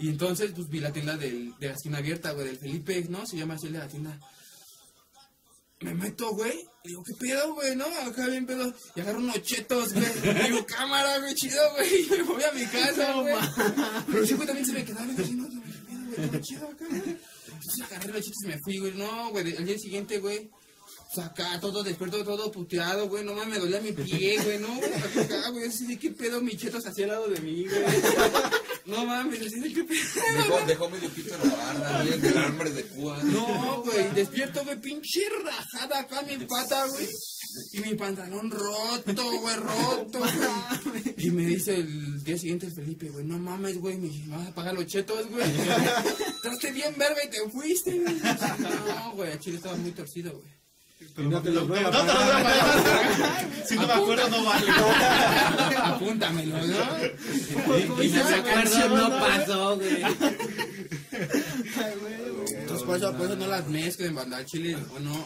Y entonces, pues vi la tienda del, de la esquina abierta, güey, del Felipe, ¿no? Se llama así de la tienda. Me meto, güey. y Digo, ¿qué pedo, güey? ¿No? Acá bien pedo. Y agarro unos chetos, güey. Y Digo, cámara, güey, chido, güey. Y me voy a mi casa, güey. Pero ese güey también se me quedaba viendo así, no, ¿qué pedo, güey? Chido acá, güey. Entonces agarré los chetos y me fui, güey. No, güey, al día siguiente, güey. Pues acá, todo despierto, todo puteado, güey. No mames, me dolía mi pie, güey. No, güey, acá, güey. Así de qué pedo, mi chetos así al lado de mí, güey. No mames, así de qué pedo. Dejó, dejó medio pito en la barra, bien del hambre de púa. No, güey, despierto, güey, pinche rajada acá mi pata, güey. Y mi pantalón roto, güey, roto, güey. Y me dice el día siguiente el Felipe, güey, no mames, güey, me vas a pagar los chetos, güey. *laughs* Traste bien verga y te fuiste, güey. No, güey, a Chile estaba muy torcido, güey. Pero no te lo a no te lo pagar. *laughs* Si no me acuerdo, no vale. Apúntamelo, ¿no? Y, no me acuerdo, no pasó, güey. Entonces, por eso, por eso no las mezclen, banda chile, o no.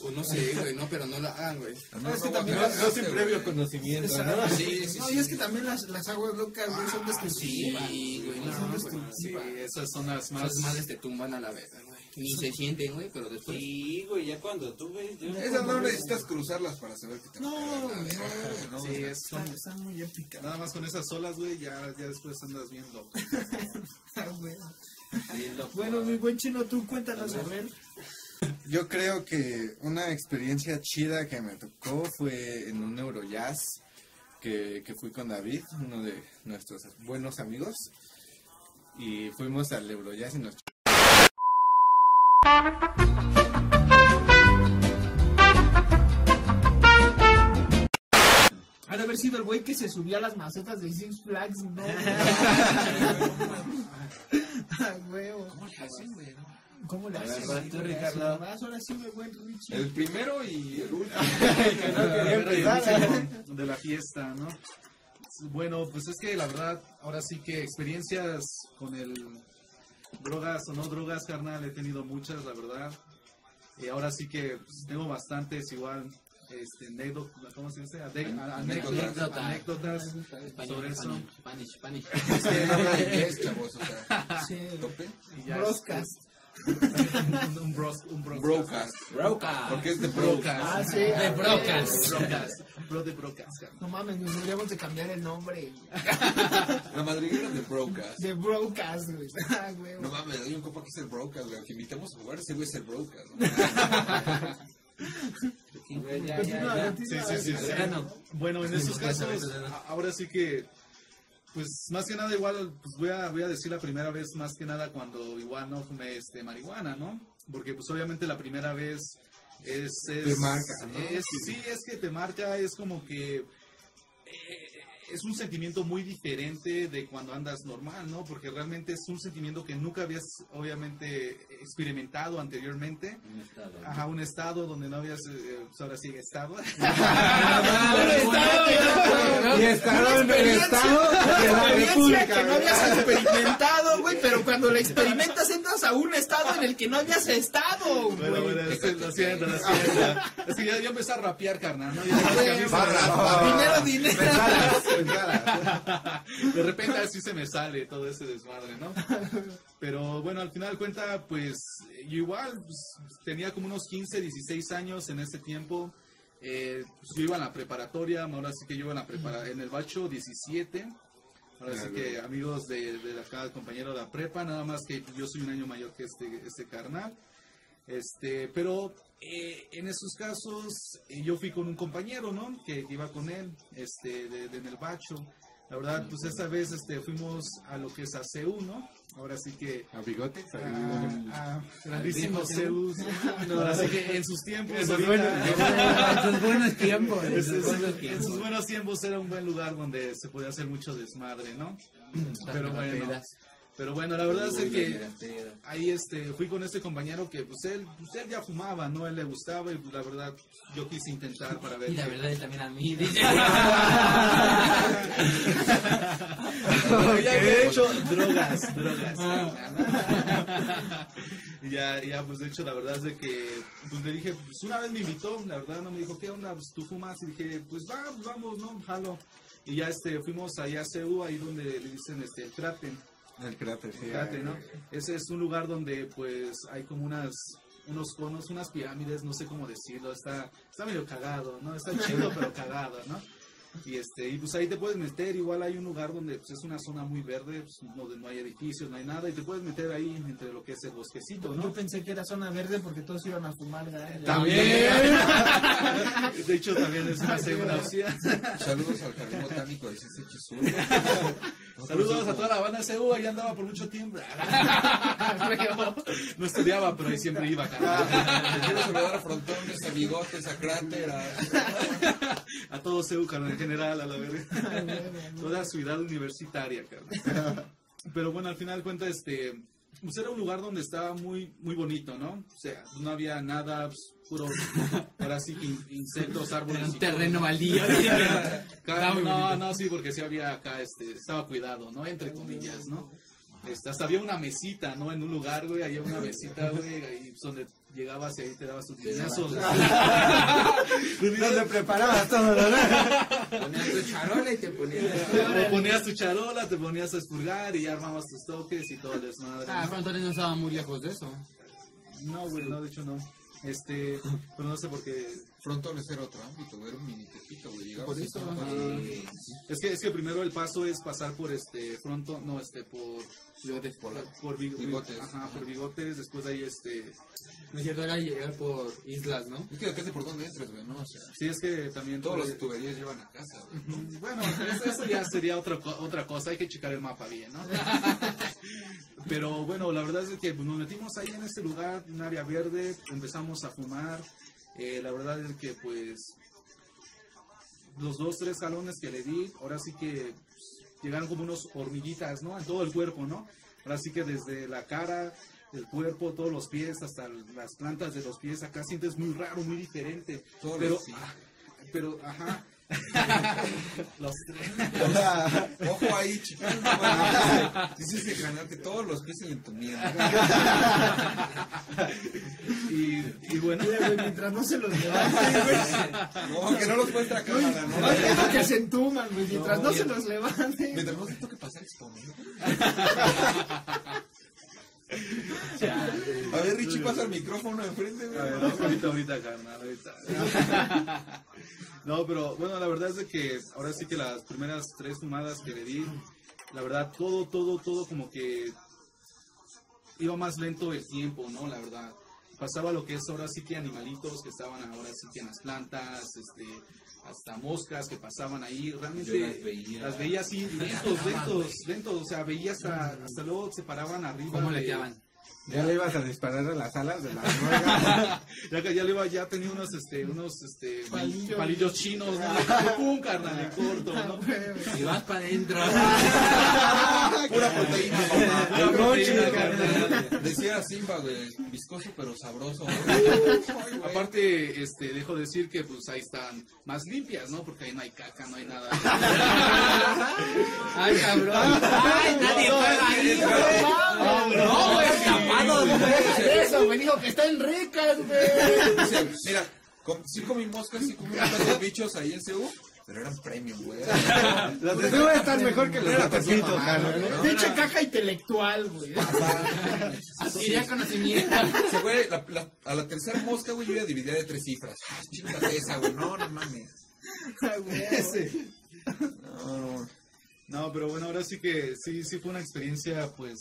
O no sé, güey, no, pero no lo hagan, güey. No, es que también no, no sin previo conocimiento, ¿no? Sí, sí, No, y es que también las, las aguas locas, güey, son destructivas. Sí, güey, no, son güey. destructivas. Sí, esas son las más. Esas madres te tumban a la vez, güey. Ni se sienten, güey, pero después. Sí, güey, ya cuando tú ves. Yo Esas no necesitas cruzarlas para saber que te No, no, ¿no? Sí, es- son- Están, están muy épicas. Nada más con esas olas, güey, ya, ya después andas viendo. *laughs* Ah, güey. Bueno, mi buen chino, tú cuéntanos, a ver. Yo creo que una experiencia chida que me tocó fue en un Eurojazz que, que fui con David, uno de nuestros buenos amigos. Y fuimos al Eurojazz y nos Ha de haber sido el güey que se subió a las macetas de Six Flags, ¿no? *laughs* Ah, huevo. ¿Cómo le A ver, haces? vas tú, Ricardo. Vas, ahora sí, buen Richie. El primero y el último. *laughs* de la fiesta, ¿no? Bueno, pues es que la verdad, ahora sí que experiencias con el drogas o no drogas, carnal, he tenido muchas, la verdad. Y ahora sí que pues, tengo bastantes igual, este, anécdotas, ¿cómo se dice? Ade- Anécdotas. anécdotas, sobre eso. Spanish, Spanish. Es que no habla inglés, chavos, o sea, *laughs* Sí, tope. Un, bros, un bros- Broadcast. Broca. Porque es de Broadcast. Ah, sí. De brocas. Broadcast. Bro de carnal. No mames, nos deberíamos de cambiar el nombre. *laughs* La madriguera de Broadcast. De Broadcast, güey. *laughs* Ah, güey. No mames, hay un compa que es el Broadcast, güey. Que invitamos a jugar, ese güey es el Broadcast. ¿no? Sí, sí, sí, sí. Bueno, Bueno, en esos casos, ahora sí que, pues más que nada igual, pues voy a, voy a decir la primera vez más que nada cuando igual no fumé este, marihuana, ¿no? Porque pues obviamente la primera vez es... es Te marca, ¿no? es- sí, es que te marca, es como que... eh, es un sentimiento muy diferente de cuando andas normal, ¿no? Porque realmente es un sentimiento que nunca habías, obviamente, experimentado anteriormente. un estado. Ajá, un estado donde no habías, eh, pues ahora sí, estado. *laughs* Y estado en el estado de la República. que no habías experimentado, güey, pero cuando la experimentas entras a un estado en el que no habías estado, güey. Bueno, bueno, es lo siento, lo siento. Es que ya, ya empecé a rapear, carnal, ¿no? Ya sabes que a mí se me Dinero, dinero. De repente así se me sale todo ese desmadre, ¿no? Pero bueno, al final de cuenta, pues yo igual pues, tenía como unos 15, 16 años en ese tiempo. Eh, pues, yo iba a la preparatoria, ahora sí que yo iba en, la prepara en el bacho 17. Ahora sí que amigos de, de acá, compañero de la prepa, nada más que yo soy un año mayor que este, este carnal. Este, pero eh, en esos casos eh, yo fui con un compañero, ¿no? Que, que iba con él, este, de, de- en el bacho. La verdad, pues esta vez este, fuimos a lo que es a CEU, ¿no? Ahora sí que ¿A bigotes? a, a grandísimo CEU. Ahora sí que en sus tiempos. En sus buenos tiempos. en sus buenos en tiempos. sus buenos tiempos era un buen lugar donde se podía hacer mucho desmadre, ¿no? Pero bueno, pedas. Pero bueno, la verdad es que ahí este fui con este compañero que pues él, pues, él ya fumaba, ¿no? Él le gustaba y pues la verdad yo quise intentar para ver. Y la verdad es también a mí. *laughs* Bueno, ya había *laughs* hecho drogas, drogas. Ah. *laughs* Ya, ya, pues de hecho la verdad es de que pues le dije, pues una vez me invitó, la verdad no me dijo, ¿qué onda? Pues tú fumas y dije, pues va, pues, vamos, ¿no? Jalo. Y ya este, fuimos allá a CEU, ahí donde le dicen este, el Kraten. El cráter, sí. Fíjate, ¿no? Ese es un lugar donde pues hay como unas unos conos, unas pirámides, no sé cómo decirlo, está está medio cagado, ¿no? Está chido *laughs* pero cagado, ¿no? Y este y pues ahí te puedes meter, igual hay un lugar donde pues, es una zona muy verde, pues, donde no hay edificios, no hay nada y te puedes meter ahí entre lo que es el bosquecito, Yo ¿no? pensé que era zona verde porque todos iban a fumar ganja. También. *laughs* De hecho también es una segunda opción. Saludos al jardín botánico de Chisur. *laughs* Saludos a toda la banda CU, ahí andaba por mucho tiempo. *laughs* No estudiaba, pero ahí siempre iba, quiero saludar a Frontones, a Bigotes, a Cráter, a... *laughs* A todo carnal, en general, a la verga. Toda ciudad universitaria, carnal. Pero bueno, al final de cuentas, este, pues era un lugar donde estaba muy muy bonito, ¿no? O sea, no había nada, pues, puro, ahora sí, que insectos, árboles. Era un terreno baldío. *laughs* *laughs* No, no, sí, porque sí había acá, este, estaba cuidado, ¿no? Entre comillas, ¿no? Este, hasta había una mesita, ¿no? En un lugar, güey, había una mesita, *laughs* güey, ahí pues, donde llegabas y ahí te dabas tus guiñazos. Donde preparabas todo, ¿verdad? Ponías tu charola y te ponías. Te ponías tu charola, te ponías a expurgar y ya armabas tus toques y todo el desmadre. Ah, ¿no? pero entonces no estaba muy lejos de eso. No, güey, no, de hecho no. Este, pero no sé por qué. Frontones era otro ámbito, era un mini tepito, güey. Por eso, ajá. Es que, es que primero el paso es pasar por este fronto, no, este, por, Bigotes. por, por big- Bigotes. Ajá, por bigotes, después de ahí este. No es cierto, era llegar por islas, ¿no? Es que depende por dónde entres, güey, ¿no? O sea, Sí, es que también. todas por- las tuberías llevan a casa, güey. Bueno, eso, ya sería otra, otra cosa, hay que checar el mapa bien, ¿no? *laughs* Pero bueno, la verdad es que nos metimos ahí en este lugar, un área verde, empezamos a fumar. eh, la verdad es que pues los dos, tres jalones que le di, ahora sí que llegaron como unos hormiguitas, ¿no? En todo el cuerpo, ¿no? Ahora sí que desde la cara, el cuerpo, todos los pies, hasta las plantas de los pies, acá sientes muy raro, muy diferente. Todos pero, sí. ah, pero, ajá. *laughs* los tres. Ojo ahí, güey. *laughs* Dices de ganarte todos los pies en tu mierda. Y, y bueno, Mira, güey, mientras no se los levante, güey. No, que no los muestra a cámara, ¿no? No que se entuman, güey. Mientras no, No, se los levante. Mientras no te toque pasar esto, ¿no? *laughs* A ver, Richie, pasa el micrófono enfrente, güey. A ver, ahorita, ahorita, carnal, ahorita. No, pero bueno, la verdad es de que ahora sí que las primeras tres fumadas que le di, la verdad, todo, todo, todo como que iba más lento el tiempo, ¿no? La verdad. Pasaba lo que es ahora sí que animalitos que estaban ahora sí que en las plantas, este, hasta moscas que pasaban ahí, realmente las veía. las veía así, lentos, *laughs* lentos, lentos, o sea, veía hasta, hasta luego se paraban arriba. ¿Cómo de- le quedaban? Ya le ibas a disparar a las alas de la nueva. Ya que ya le iba, ya tenía unos, este, unos, este, Palillos. palillos, chinos, ¿no? Pum, carnal, corto, ¿no? Y vas para adentro. Pura proteína, mamá. Pura proteína, carnal. Decía Simba, güey, viscoso pero sabroso. güey. Aparte, este, dejo de decir que, pues, ahí están más limpias, ¿no? Porque ahí no hay caca, no hay nada. Ay, cabrón. Ay, nadie juega ahí, güey. No, güey, de eso, güey. Dijo que está en ricas, güey. Dice, mira, sí comí moscas, sí comí unos bichos ahí en CU, pero eran premium, güey. *laughs* Los de Cuba están mejor que los Era de. ¿no? Pinche caja intelectual, güey. *laughs* Adquiría conocimiento. Se güey, la- la- a la tercera mosca, güey, yo ya dividía de tres cifras. Ah, chingate esa, güey. No, no mames. Ese. No, no. No, pero bueno, ahora sí que sí, sí fue una experiencia, pues,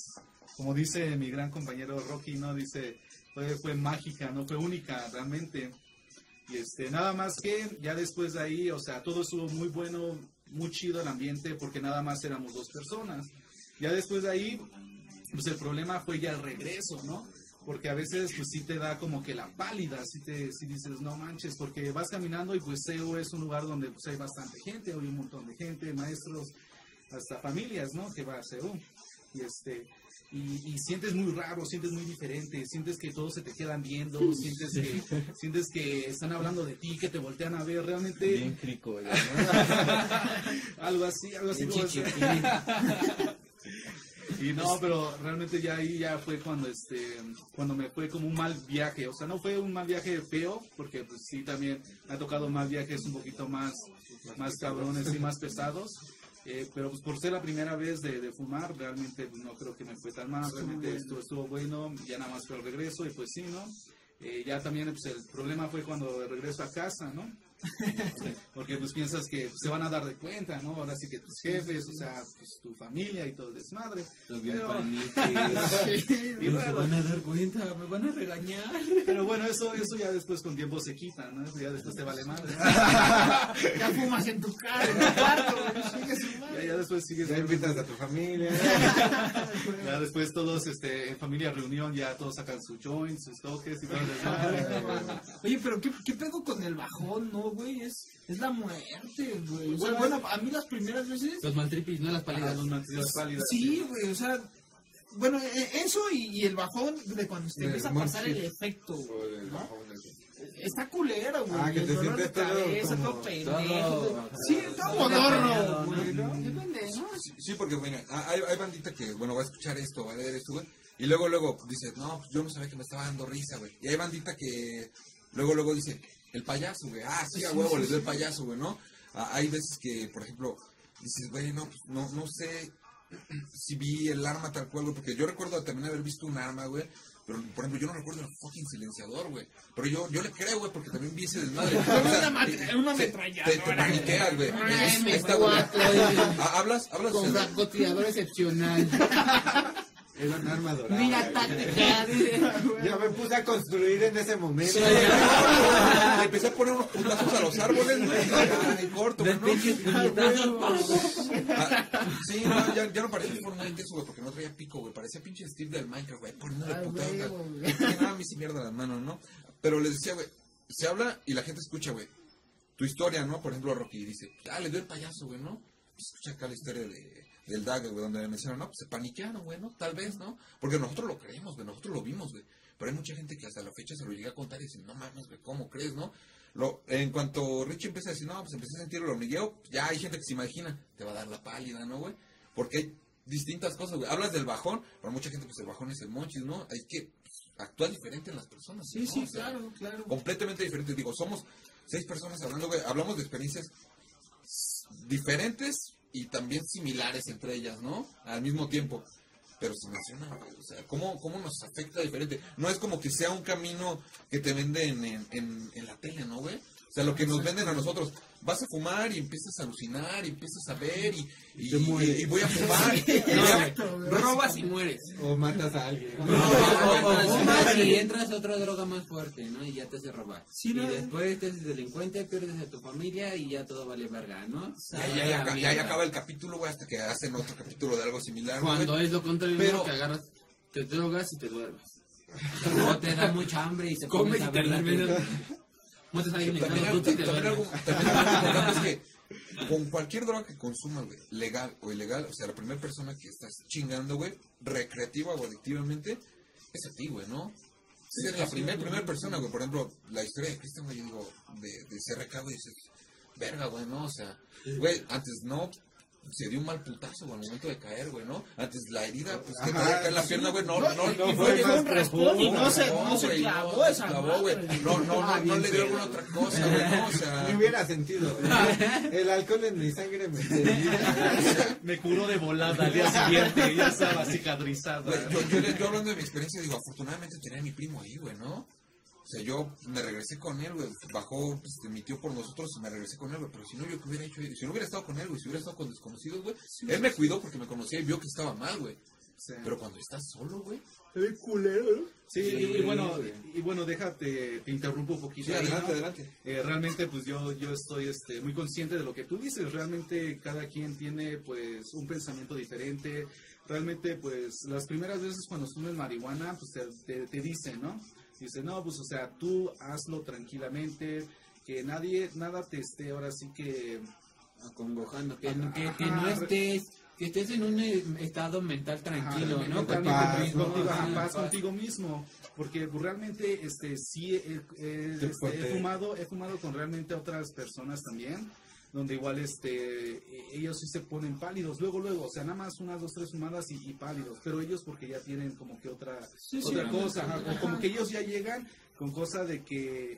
como dice mi gran compañero Rocky, ¿no? Dice, fue, fue mágica, ¿no? Fue única, realmente. Y este, nada más que ya después de ahí, o sea, todo estuvo muy bueno, muy chido el ambiente, porque nada más éramos dos personas. Ya después de ahí, pues el problema fue ya el regreso, ¿no? Porque a veces, pues sí te da como que la pálida, sí te sí dices, no manches, porque vas caminando y pues CEU es un lugar donde pues hay bastante gente, hay un montón de gente, maestros, hasta familias, ¿no? Que va a CEU. Y este, y, y sientes muy raro, sientes muy diferente, sientes que todos se te quedan viendo, sientes que, *laughs* sientes que están hablando de ti, que te voltean a ver, realmente Bien crico, ¿no? *laughs* algo así, algo así como. *laughs* Y no, pero realmente ya ahí ya fue cuando este cuando me fue como un mal viaje, o sea, no fue un mal viaje feo, porque pues sí también me ha tocado mal viajes un poquito más más cabrones y más pesados. Eh, pero pues por ser la primera vez de, de fumar, realmente pues, no creo que me fue tan mal, realmente esto estuvo bueno, ya nada más fue el regreso y pues sí, ¿no? Eh, ya también pues el problema fue cuando regreso a casa, ¿no? *laughs* Porque pues piensas que se van a dar de cuenta, ¿no? Ahora sí que tus jefes, o sea, pues tu familia y todo el desmadre. Los Pero- paniques. *laughs* Y No se bueno, van a dar cuenta, me van a regañar. pero bueno, eso, eso ya después con tiempo se quita, ¿no? Eso ya después te vale madre. *laughs* Ya fumas en tu casa, en tu cuarto, su Ya, madre. ya después sigues. Ya invitas a tu familia. Ya después todos, este, en familia reunión, ya todos sacan sus joints, sus toques y todo el desmadre. Oye, pero ¿qué, ¿qué pedo con el bajón, no, güey? Es, es la muerte, güey. O sea, bueno, a mí las primeras veces... Los maltripis, no las pálidas. los mantillas pálidas. Sí, güey, o sea, bueno, eh, eso y, y el bajón de cuando se Del empieza a pasar el efecto, güey, Está culero, güey. Ah, que te sientes todo cabeza, todo pendejo. Sí, todo modorro. Sí, porque, bueno, hay, hay bandita que, bueno, va a escuchar esto, va a leer esto, güey. Y luego, luego dice, no, pues yo no sabía que me estaba dando risa, güey. Y hay bandita que luego, luego dice, el payaso, güey. Ah, sí, a huevo, les dio el payaso, güey, ¿no? Ah, hay veces que, por ejemplo, dices, güey, no, pues no, no sé *clears throat* si vi el arma tal cual, güey. Porque yo recuerdo también haber visto un arma, güey. Pero, por ejemplo, yo no recuerdo el fucking silenciador, güey. Pero yo, yo le creo, güey, porque también vi ese desmadre. *laughs* Una, eh, una ametralladora. Te, te paniqueas, güey. Una Es- M4, está, güey. *laughs* Ah, ¿Hablas? ¿Hablas? Con francotirador excepcional. *laughs* Era un arma dorada. Mira, táctica. Yo me puse a construir en ese momento. Le *laughs* empecé a poner unos putazos a los árboles, güey. Corto. Ah, Sí, no, ya, ya no parecía Fortnite eso, güey, porque no traía pico, güey. Parecía pinche Steve del Minecraft, güey. Poniéndole Ay, putazos. nada, a mí sí mierda las manos, ¿no? Pero les decía, güey, se habla y la gente escucha, güey. Tu historia, ¿no? Por ejemplo, Rocky dice, ah, le dio el payaso, güey, ¿no? Escucha acá la historia de, del Dagger, güey, donde le mencionan, no, pues se paniquearon, güey, ¿no? Tal vez, ¿no? Porque nosotros lo creemos, güey, nosotros lo vimos, güey. Pero hay mucha gente que hasta la fecha se lo llega a contar y dice, no mames, güey, ¿cómo crees, no? Lo, en cuanto Richie empieza a decir, no, pues empecé a sentir el hormigueo, ya hay gente que se imagina, te va a dar la pálida, ¿no, güey? Porque hay distintas cosas, güey. Hablas del bajón, para mucha gente, pues el bajón es el monchis, ¿no? Hay que pues, actuar diferente en las personas. Sí, ¿no? sí, O sea, claro, claro. completamente diferente. Digo, somos seis personas hablando, güey, hablamos de experiencias diferentes y también similares entre ellas, ¿no? Al mismo tiempo. Pero se menciona, o sea, ¿cómo, ¿cómo nos afecta diferente? No es como que sea un camino que te venden en, en, en la tele, ¿no, güey? O sea, lo que nos venden a nosotros, vas a fumar y empiezas a alucinar y empiezas a ver y, y, voy a fumar. *laughs* Robas y mueres. O matas a alguien. O, o- o fumas y entras a otra droga más fuerte, ¿no? Y ya te hace robar. Sí, y no. después te haces delincuente, pierdes a tu familia y ya todo vale verga, ¿no? Ya, ya, ya, ya, ya acaba el capítulo, güey, hasta que hacen otro capítulo de algo similar. Cuando es lo contrario, Pero- ¿no? que agarras, te drogas y te duermes. *laughs* O te da mucha hambre y te Comes y te y te también algo, duermes. también algo importante es que *laughs* con cualquier droga que consumas, güey, legal o ilegal, o sea, la primera persona que estás chingando, güey, recreativa o adictivamente, es a ti, güey, ¿no? Es la primera persona, güey. Por ejemplo, la historia de Cristian, güey, digo, de, de CRK, güey, dices, verga, güey, ¿no? O sea, güey, antes no, se dio un mal putazo, güey, al momento de caer, güey, ¿no? Antes la herida, pues, que Ajá, en la sí. pierna, güey, no, No, no, y- no, y fue un raspón y no se- no se clavó no se esa clavó, güey. No, no, no, no le dio alguna otra cosa, güey, ¿no? O sea... Me hubiera sentido. *laughs* El alcohol en mi sangre me. *laughs* Me curó de volada al día siguiente, ya estaba cicatrizada. Güey, yo, yo, yo hablando de mi experiencia, digo, afortunadamente tenía a mi primo ahí, güey, ¿no? O sea, yo me regresé con él, güey. Bajó, pues, mi tío por nosotros y me regresé con él, güey. Pero si no, yo qué hubiera hecho, si no hubiera estado con él, güey, si hubiera estado con desconocidos, güey. él me cuidó porque me conocía y vio que estaba mal, güey. Pero cuando estás solo, güey. Sí, y, y bueno, y bueno, déjate, te interrumpo un poquito. Sí, ahí, adelante, ¿no? adelante. Eh, realmente, pues yo, yo estoy este, muy consciente de lo que tú dices. Realmente cada quien tiene, pues, un pensamiento diferente. Realmente, pues, las primeras veces cuando fumes marihuana, pues te, te, te dicen, ¿no? Dice, no, pues, o sea, tú hazlo tranquilamente, que nadie, nada te esté ahora sí que Acongojando, que, Ajá. que, que no estés, que estés en un eh, estado mental tranquilo, Ajá, ¿no? mentalmente paz, contigo, ¿no? contigo, ajá, Ajá, paz paz. contigo mismo porque pues, realmente este sí Te este, he fumado he fumado con realmente otras personas también donde igual este eh, ellos sí se ponen pálidos luego luego o sea nada más unas dos tres fumadas y, y pálidos pero ellos porque ya tienen como que otra otra cosa ajá, o como que ellos ya llegan con cosa de que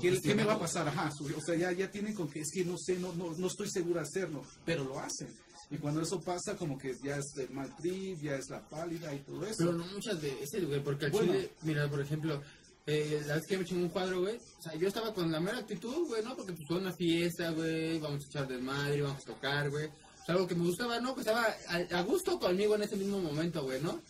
¿Qué, qué me va a pasar? Ajá, o sea, ya, ya tienen con que es que no sé, no, no, no estoy seguro de hacerlo, pero lo hacen. Y cuando eso pasa, como que ya es el mal trip, ya es la pálida y todo eso. Pero no muchas veces, güey, porque al Bueno. chile, mira, por ejemplo, eh, la vez que me eché un cuadro, güey, o sea, yo estaba con la mera actitud, güey, ¿no? Porque pues fue una fiesta, güey, vamos a echar desmadre, vamos a tocar, güey. O sea, algo que me gustaba, ¿no? Que estaba a, a gusto conmigo en ese mismo momento, güey, ¿no?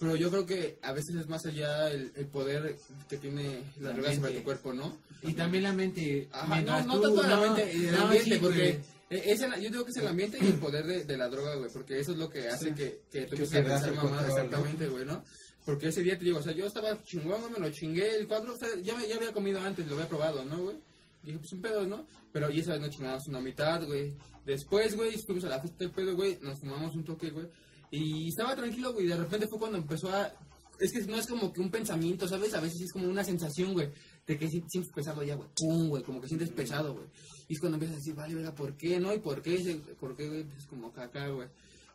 Pero yo creo que a veces es más allá el, el poder que tiene la La droga sobre tu cuerpo, ¿no? Y también la mente. Ajá, no, no tanto la mente, el no, ambiente, sí, porque eh, es el- yo digo que es el ambiente y el poder de, de la droga, güey, porque eso es lo que hace que, que tú Que pensar ¿no? exactamente, güey, ¿no? Porque ese día te digo, o sea, yo estaba chingón, me lo chingué, el cuadro, o sea, ya, me- ya había comido antes, lo había probado, ¿no, güey? Dije, pues un pedo, ¿no? Pero y esa vez nos chingamos una mitad, güey. Después, güey, fuimos a la fiesta del pedo, güey, nos fumamos un toque, güey. Y estaba tranquilo, güey, de repente fue cuando empezó a... Es que no es como que un pensamiento, ¿sabes? A veces es como una sensación, güey, de que si- sientes pesado ya, güey. Pum, güey, como que sientes pesado, güey. Y es cuando empiezas a decir, vale, verga, ¿por qué, no? ¿Y por qué? ¿Por qué, güey? Pues como caca, güey.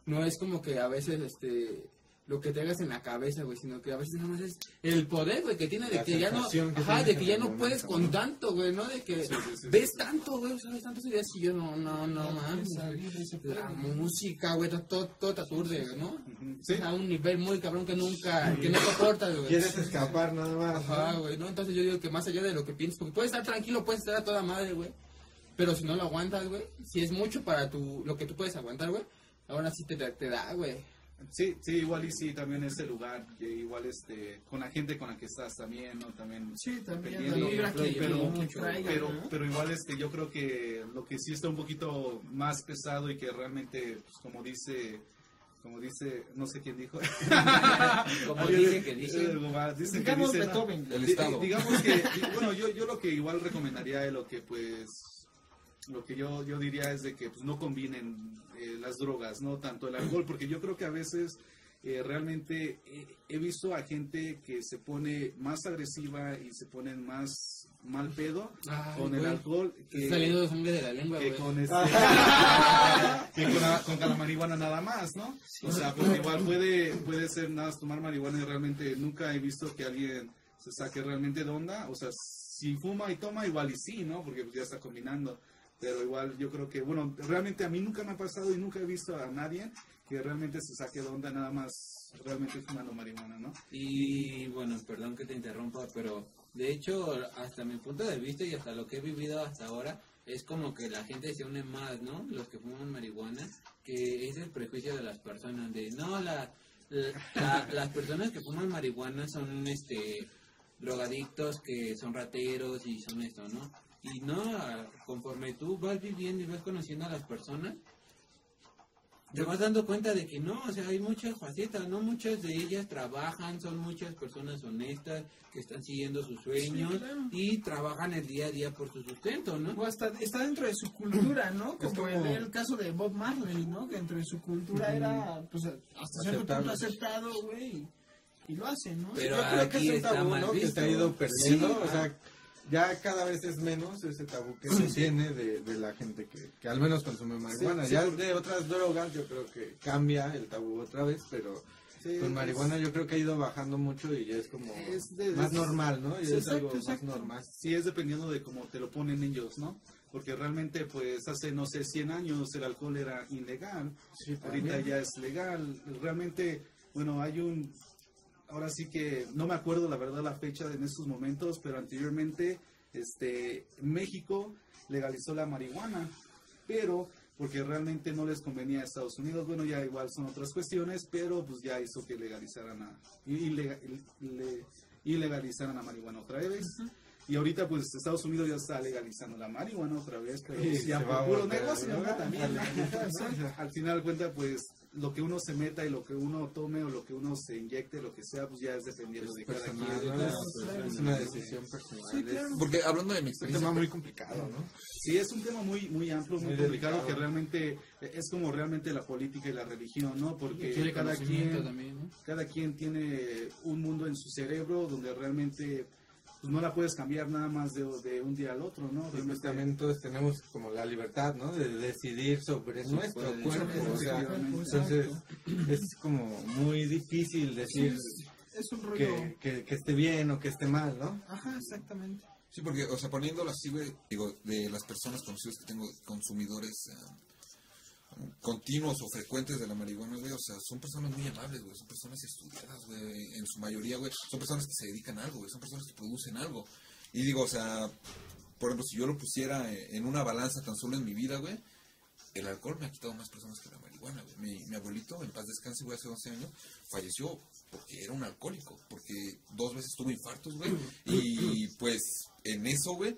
No es como que a veces, este... Lo que te hagas en la cabeza, güey, sino que a veces nada más es el poder, güey, que tiene de La que ya no, que ajá, de que ya no puedes con ¿no? tanto, güey, ¿no? De que ves tanto, güey, sabes tantas ideas y yo no, no, no, mames. La música, güey, todo, todo, te aturde, ¿no? Sí. A un nivel muy cabrón que nunca, que no soportas, güey. Quieres escapar nada más. Ajá, güey, ¿no? Entonces yo digo que más allá de lo que piensas, porque puedes estar tranquilo, puedes estar a toda madre, güey. Pero si no lo aguantas, güey, si es mucho para tu, lo que tú puedes aguantar, güey, ahora sí te, te da, güey. Sí, sí, igual y sí, también ese lugar, igual este, con la gente con la que estás también, ¿no? También. Sí, también la pero, pero, ¿no? pero igual este, yo creo que lo que sí está un poquito más pesado y que realmente, pues, como dice, como dice, no sé quién dijo. *laughs* Como dice que dice. eh, dicen que Digamos dice. El Estado. di- digamos que, bueno, yo, yo lo que igual recomendaría es lo que pues, lo que yo, yo diría es de que pues, no combinen eh, las drogas, no tanto el alcohol, porque yo creo que a veces eh, realmente eh, he visto a gente que se pone más agresiva y se ponen más mal pedo Ay, con el alcohol que, saliendo sangre de la lengua, que güey. con este *laughs* que con la, con la marihuana nada más, ¿no? O sea, porque igual puede puede ser nada más tomar marihuana y realmente nunca he visto que alguien se saque realmente de onda, o sea, si fuma y toma igual y sí, ¿no? Porque pues ya está combinando, pero igual yo creo que bueno, realmente a mí nunca me ha pasado y nunca he visto a nadie que realmente se saque de onda nada más realmente fumando marihuana, ¿no? Y bueno, perdón que te interrumpa, pero de hecho, hasta mi punto de vista y hasta lo que he vivido hasta ahora, es como que la gente se une más, ¿no? Los que fuman marihuana, que es el prejuicio de las personas, de no, la, la- la- las personas que fuman marihuana son este drogadictos que son rateros y son esto, ¿no? Y no, conforme tú vas viviendo y vas conociendo a las personas, te vas dando cuenta de que no, o sea, hay muchas facetas, ¿no? Muchas de ellas trabajan, son muchas personas honestas que están siguiendo sus sueños claro. y trabajan el día a día por su sustento, ¿no? O hasta está dentro de su cultura, ¿no? Como, como- el, el caso de Bob Marley, ¿no? Que dentro de su cultura era, pues, hasta cierto punto aceptado, güey. y- lo hace, ¿no? Pero Yo creo que aquí es un está tabú, mal ¿no? Que se ha ido perdiendo. Sí. o sea, ya cada vez es menos ese tabú que se tiene de, de la gente que, que al menos consume marihuana. sí, ya porque- de otras drogas yo creo que cambia el tabú otra vez, pero Sí, con marihuana yo creo que ha ido bajando mucho y ya es como Es de- más es- normal, ¿no? Y es exacto, algo exacto. más normal. Sí, es dependiendo de cómo te lo ponen ellos, ¿no? Porque realmente, pues, hace, no sé, 100 años el alcohol era ilegal. Ahorita ya es legal. Realmente, bueno, hay un... Ahora sí que no me acuerdo la verdad la fecha en estos momentos, pero anteriormente, este, México legalizó la marihuana, pero porque realmente no les convenía a Estados Unidos, bueno, ya igual son otras cuestiones, pero pues ya hizo que legalizaran a, ilega- le- ilegalizaran la marihuana otra vez. Y ahorita pues Estados Unidos ya está legalizando la marihuana otra vez, pero Y pues, ya por a puro negocio. También. *laughs* Al final cuenta pues lo que uno se meta y lo que uno tome o lo que uno se inyecte, lo que sea, pues ya es dependiendo de cada quien. ¿no? Es una decisión personal. es Porque hablando de mi un experiencia, tema muy complicado, ¿no? Sí, es un tema muy muy amplio, muy, Muy complicado, delicado. que realmente es como realmente la política y la religión, ¿no? Porque cada quien, también, ¿no? cada quien tiene un mundo en su cerebro donde realmente pues, no la puedes cambiar nada más de, de un día al otro, ¿no? Realmente- también todos tenemos como la libertad, ¿no? De decidir sobre nuestro cuerpo. nuestro O sea, cuerpo, entonces es como muy difícil decir Es un rollo. que, que, que esté bien o que esté mal, ¿no? Ajá, exactamente. Sí, porque, o sea, poniéndolo así, güey, digo, de las personas conocidas que tengo, consumidores ah, continuos o frecuentes de la marihuana, güey, o sea, son personas muy amables, güey, son personas estudiadas, güey, en su mayoría, güey, son personas que se dedican a algo, güey, son personas que producen algo. Y digo, o sea, por ejemplo, si yo lo pusiera en una balanza tan solo en mi vida, güey, el alcohol me ha quitado más personas que la marihuana, güey. Mi, mi abuelito, en paz descanse, güey, hace 11 años, falleció porque era un alcohólico, porque dos veces tuvo infartos, güey, y pues en eso, güey,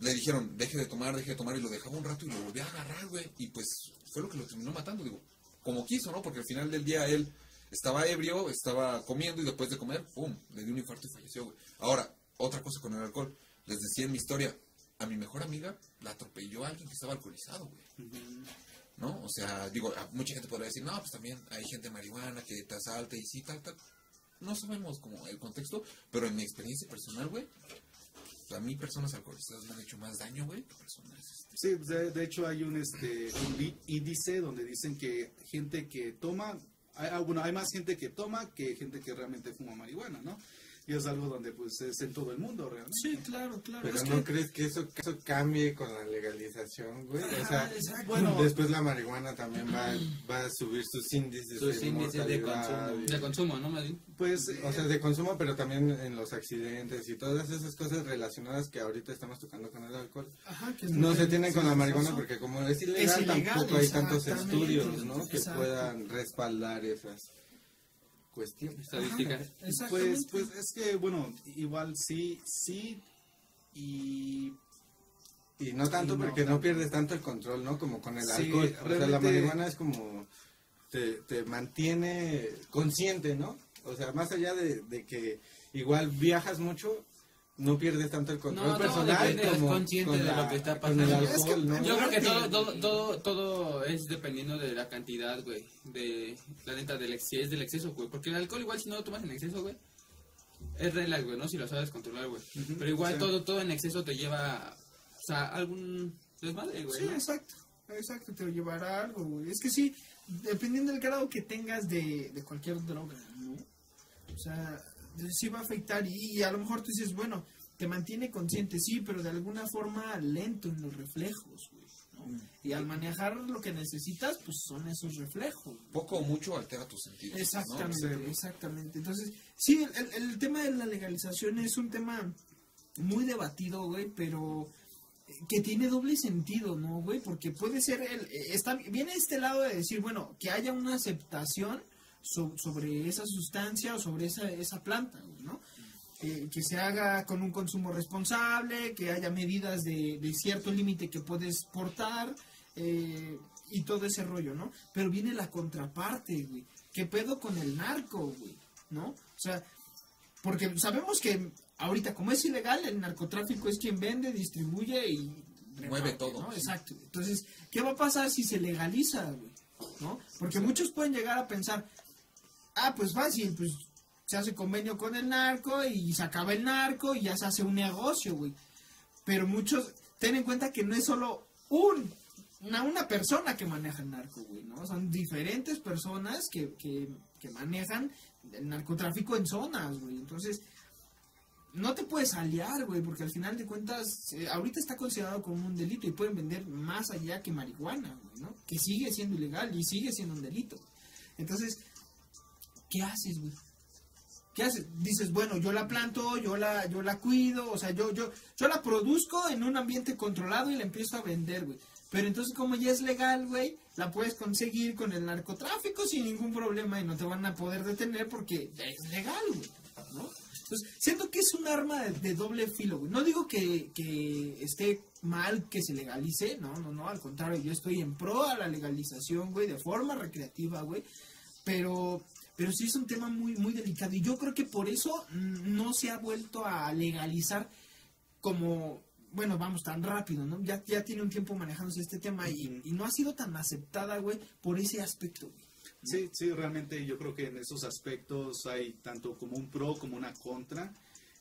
le dijeron, deje de tomar, deje de tomar, y lo dejaba un rato y lo volvía a agarrar, güey, y pues fue lo que lo terminó matando, digo, como quiso, ¿no? Porque al final del día él estaba ebrio, estaba comiendo y después de comer, ¡pum!, le dio un infarto y falleció, güey. Ahora, otra cosa con el alcohol, les decía en mi historia, a mi mejor amiga la atropelló alguien que estaba alcoholizado, güey. ¿no? O sea, digo, a- mucha gente podría decir, no, pues también hay gente marihuana que te asalta y sí, tal, tal. No sabemos como el contexto, pero en mi experiencia personal, güey, a mí personas alcoholizadas me han hecho más daño, güey, que personas... Sí, de, de hecho hay un, este, índice donde dicen que gente que toma, hay, ah, bueno, hay más gente que toma que gente que realmente fuma marihuana, ¿no? Y es algo donde pues es en todo el mundo realmente. Sí, claro, claro. Pero es ¿no que- crees que eso, que eso cambie con la legalización, güey? O sea, exacto. bueno, después la marihuana también va, va a subir sus índices Sus de índices de mortalidad consumo. y- De consumo, ¿no? Bien. Pues, eh, O sea, de consumo, pero también en los accidentes y todas esas cosas relacionadas que ahorita estamos tocando con el alcohol. Ajá, que es No se tienen con la marihuana porque como es ilegal, Es ilegal, tampoco hay tantos estudios, ¿no? Que Exacto. puedan respaldar esas cuestiones. Estadísticas. pues, pues es que, bueno, igual sí, sí, y Y no tanto no, porque no, pierdes tanto el control, ¿no? Como con el Sí, alcohol. O sea, la marihuana es como... Te, te mantiene consciente, ¿no? O sea, más allá de, de que igual viajas mucho, no pierdes tanto el control No, todo personal depende, es como consciente con de la- lo que está pasando. alcohol, Es que ¿no? Yo creo que todo, todo, todo, todo es dependiendo de la cantidad, güey. De la neta, del ex- si es del exceso, güey. Porque el alcohol, igual, si no lo tomas en exceso, güey, es relax, güey, ¿no? Si lo sabes controlar, güey. Pero igual sí. todo, todo en exceso te lleva, o sea, a algún desmadre, güey. Sí, ¿no? exacto. Exacto, te llevará a algo, güey. Es que sí, dependiendo del grado que tengas de, de cualquier droga, ¿no? O sea, sí va a afectar y, y a lo mejor tú dices, bueno, te mantiene consciente, sí, pero de alguna forma lento en los reflejos, güey. ¿no? Y al manejar lo que necesitas, pues son esos reflejos. Poco o mucho altera tus sentidos. ¿no? Exactamente, exactamente. Entonces, sí, el, el- tema de la legalización es un tema muy debatido, güey, pero que tiene doble sentido, ¿no, güey? Porque puede ser, el, eh, está, viene este lado de decir, bueno, que haya una aceptación so- sobre esa sustancia o sobre esa, esa planta, ¿no? Eh, que se haga con un consumo responsable, que haya medidas de, de cierto límite que puedes portar eh, y todo ese rollo, ¿no? Pero viene la contraparte, güey. ¿Qué pedo con el narco, güey? ¿No? O sea, porque sabemos que ahorita como es ilegal, el narcotráfico es quien vende, distribuye y Mueve todo. ¿no? Exacto. Entonces, ¿qué va a pasar si se legaliza, güey? ¿No? Porque muchos pueden llegar a pensar, ah, pues fácil, pues se hace convenio con el narco y se acaba el narco y ya se hace un negocio, güey. Pero muchos, ten en cuenta que no es solo un, una, una persona que maneja el narco, güey, ¿no? Son diferentes personas que, que, que manejan el narcotráfico en zonas, güey. Entonces, no te puedes aliar, güey, porque al final de cuentas, eh, ahorita está considerado como un delito y pueden vender más allá que marihuana, güey, ¿no? Que sigue siendo ilegal y sigue siendo un delito. Entonces, ¿qué haces, güey? ¿Qué haces? Dices, bueno, yo la planto, yo la, yo la cuido, o sea, yo, yo, yo la produzco en un ambiente controlado y la empiezo a vender, güey. Pero entonces como ya es legal, güey, la puedes conseguir con el narcotráfico sin ningún problema y no te van a poder detener porque ya es legal, güey, ¿no? Entonces, siento que es un arma de, doble filo, güey. No digo que, que esté mal que se legalice, no, no, no, al contrario, yo estoy en pro a la legalización, güey, de forma recreativa, güey. Pero, pero sí es un tema muy, muy delicado. Y yo creo que por eso no se ha vuelto a legalizar como, bueno, vamos, tan rápido, ¿no? Ya, ya tiene un tiempo manejándose este tema y, y no ha sido tan aceptada, güey, por ese aspecto, güey. Sí, sí, realmente yo creo que en esos aspectos hay tanto como un pro como una contra,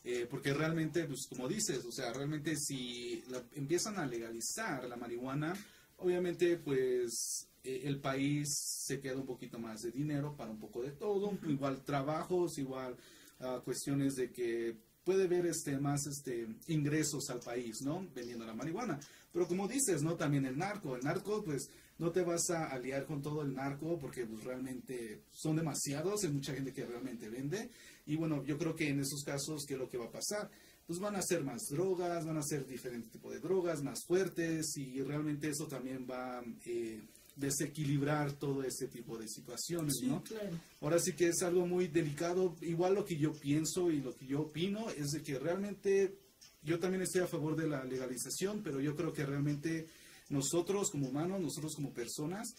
eh, porque realmente, pues como dices, o sea, realmente si la- empiezan a legalizar la marihuana, obviamente pues eh, el país se queda un poquito más de dinero para un poco de todo, igual trabajos, igual ah, cuestiones de que puede haber este, más este, ingresos al país, ¿no? Vendiendo la marihuana. Pero como dices, ¿no? También el narco. El narco, pues, no te vas a aliar con todo el narco porque pues, realmente son demasiados, hay mucha gente que realmente vende. Y bueno, yo creo que en esos casos, ¿qué es lo que va a pasar? Pues van a ser más drogas, van a ser diferentes tipos de drogas, más fuertes, y realmente eso también va a eh, desequilibrar todo ese tipo de situaciones, ¿no? claro. Ahora sí que es algo muy delicado. Igual lo que yo pienso y lo que yo opino es de que realmente yo también estoy a favor de la legalización, pero yo creo que realmente nosotros como humanos, nosotros como personas,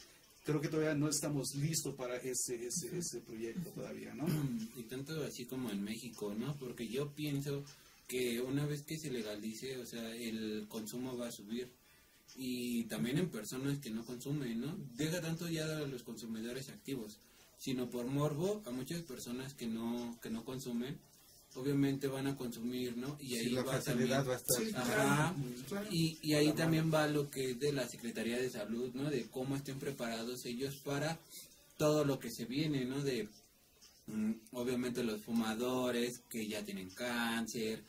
creo que todavía no estamos listos para ese, ese, ese proyecto todavía, ¿no? Y tanto así como en México, ¿no? Porque yo pienso que una vez que se legalice, o sea, el consumo va a subir. y también en personas que no consumen, ¿no? Deja tanto ya a los consumidores activos, sino por morbo a muchas personas que no que no consumen, obviamente van a consumir, ¿no? Y Sí, ahí la va también- va a estar. Sí, Ajá. claro. Y, y ahí también va lo que es de la Secretaría de Salud, ¿no? De cómo estén preparados ellos para todo lo que se viene, ¿no? De mm, obviamente los fumadores que ya tienen cáncer,